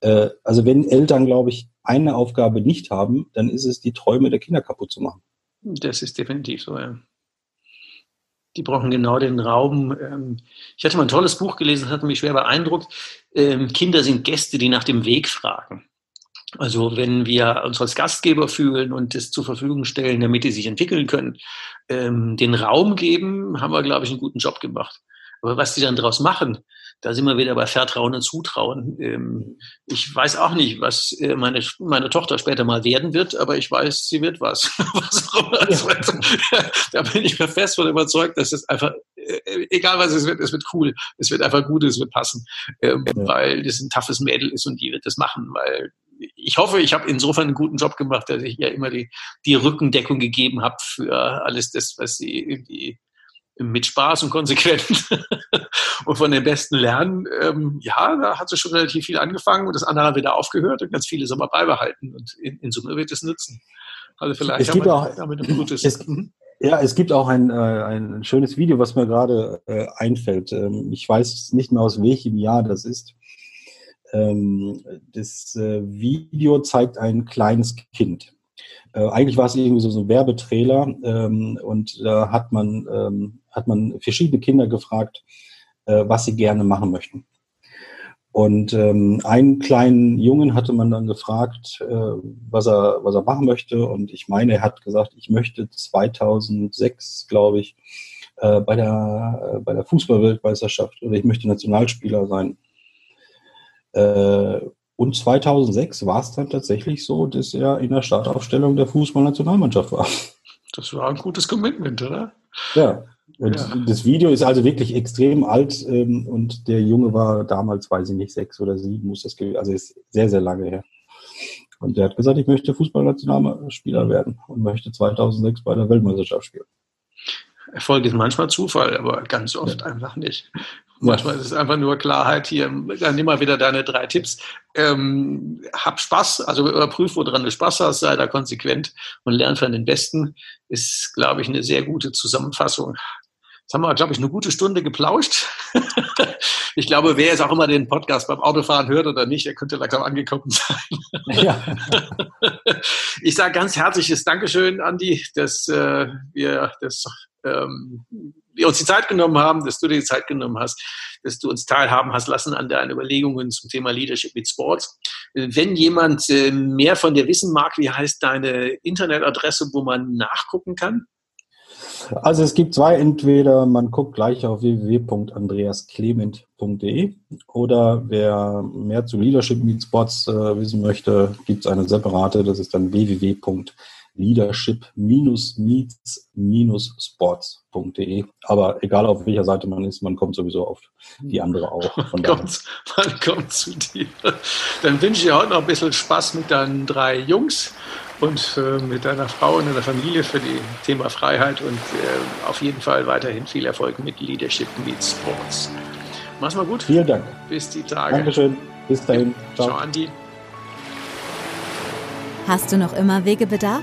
äh, also wenn Eltern, glaube ich, eine Aufgabe nicht haben, dann ist es, die Träume der Kinder kaputt zu machen. Das ist definitiv so, ja. die brauchen genau den Raum. Ähm, ich hatte mal ein tolles Buch gelesen, das hat mich schwer beeindruckt. Ähm, Kinder sind Gäste, die nach dem Weg fragen. Also wenn wir uns als Gastgeber fühlen und das zur Verfügung stellen, damit die sich entwickeln können, ähm, den Raum geben, haben wir, glaube ich, einen guten Job gemacht. Aber was die dann daraus machen, da sind wir wieder bei Vertrauen und Zutrauen. Ähm, ich weiß auch nicht, was äh, meine, meine Tochter später mal werden wird, aber ich weiß, sie wird was. was ja. wird. da bin ich mir fest von überzeugt, dass es einfach, äh, egal was es wird, es wird cool. Es wird einfach gut, es wird passen. Ähm. Weil das ein toughes Mädel ist und die wird das machen, weil ich hoffe, ich habe insofern einen guten Job gemacht, dass ich ja immer die, die Rückendeckung gegeben habe für alles das, was sie irgendwie mit Spaß und konsequent und von den Besten lernen. Ähm, ja, da hat sie schon relativ viel angefangen und das andere hat wieder aufgehört und ganz viele soll man beibehalten und in, in Summe wird es nützen. Also vielleicht es gibt auch, damit ein gutes. Es, mhm. ja, es gibt auch ein, äh, ein schönes Video, was mir gerade äh, einfällt. Ähm, ich weiß nicht mehr aus welchem Jahr das ist. Ähm, das äh, Video zeigt ein kleines Kind. Äh, eigentlich war es irgendwie so, so ein Werbetrailer ähm, und da hat man ähm, hat man verschiedene Kinder gefragt, äh, was sie gerne machen möchten. Und ähm, einen kleinen Jungen hatte man dann gefragt, äh, was er was er machen möchte. Und ich meine, er hat gesagt, ich möchte 2006, glaube ich, äh, bei der äh, bei der Fußballweltmeisterschaft oder ich möchte Nationalspieler sein. Äh, und 2006 war es dann tatsächlich so, dass er in der Startaufstellung der Fußballnationalmannschaft war. Das war ein gutes Commitment, oder? Ja. Und ja. das Video ist also wirklich extrem alt ähm, und der Junge war damals, weiß ich nicht, sechs oder sieben, muss das gewesen, also ist sehr, sehr lange her. Und der hat gesagt, ich möchte Fußballnationalspieler werden und möchte 2006 bei der Weltmeisterschaft spielen. Erfolg ist manchmal Zufall, aber ganz oft ja. einfach nicht. Manchmal ist es einfach nur Klarheit hier. Dann nimm mal wieder deine drei Tipps. Ähm, hab Spaß, also überprüf, woran du Spaß hast, sei da konsequent und lern von den Besten. Ist, glaube ich, eine sehr gute Zusammenfassung. Jetzt haben wir, glaube ich, eine gute Stunde geplauscht. ich glaube, wer jetzt auch immer den Podcast beim Autofahren hört oder nicht, der könnte langsam angekommen sein. Ja. ich sage ganz herzliches Dankeschön, Andi, dass äh, wir das ähm, wir uns die Zeit genommen haben, dass du dir die Zeit genommen hast, dass du uns teilhaben hast lassen an deinen Überlegungen zum Thema Leadership mit Sports. Wenn jemand äh, mehr von dir wissen mag, wie heißt deine Internetadresse, wo man nachgucken kann? Also es gibt zwei, entweder man guckt gleich auf www.andreasclement.de oder wer mehr zu Leadership Meet Sports äh, wissen möchte, gibt es eine separate, das ist dann www.andreasclement.de leadership-meets-sports.de. Aber egal auf welcher Seite man ist, man kommt sowieso auf die andere auch. man, kommt, man kommt zu dir. Dann wünsche ich dir heute noch ein bisschen Spaß mit deinen drei Jungs und äh, mit deiner Frau und deiner Familie für das Thema Freiheit und äh, auf jeden Fall weiterhin viel Erfolg mit Leadership Meets Sports. Mach's mal gut. Vielen Dank. Bis die Tage. Dankeschön. Bis dahin. Ciao, Ciao Andi. Hast du noch immer Wegebedarf?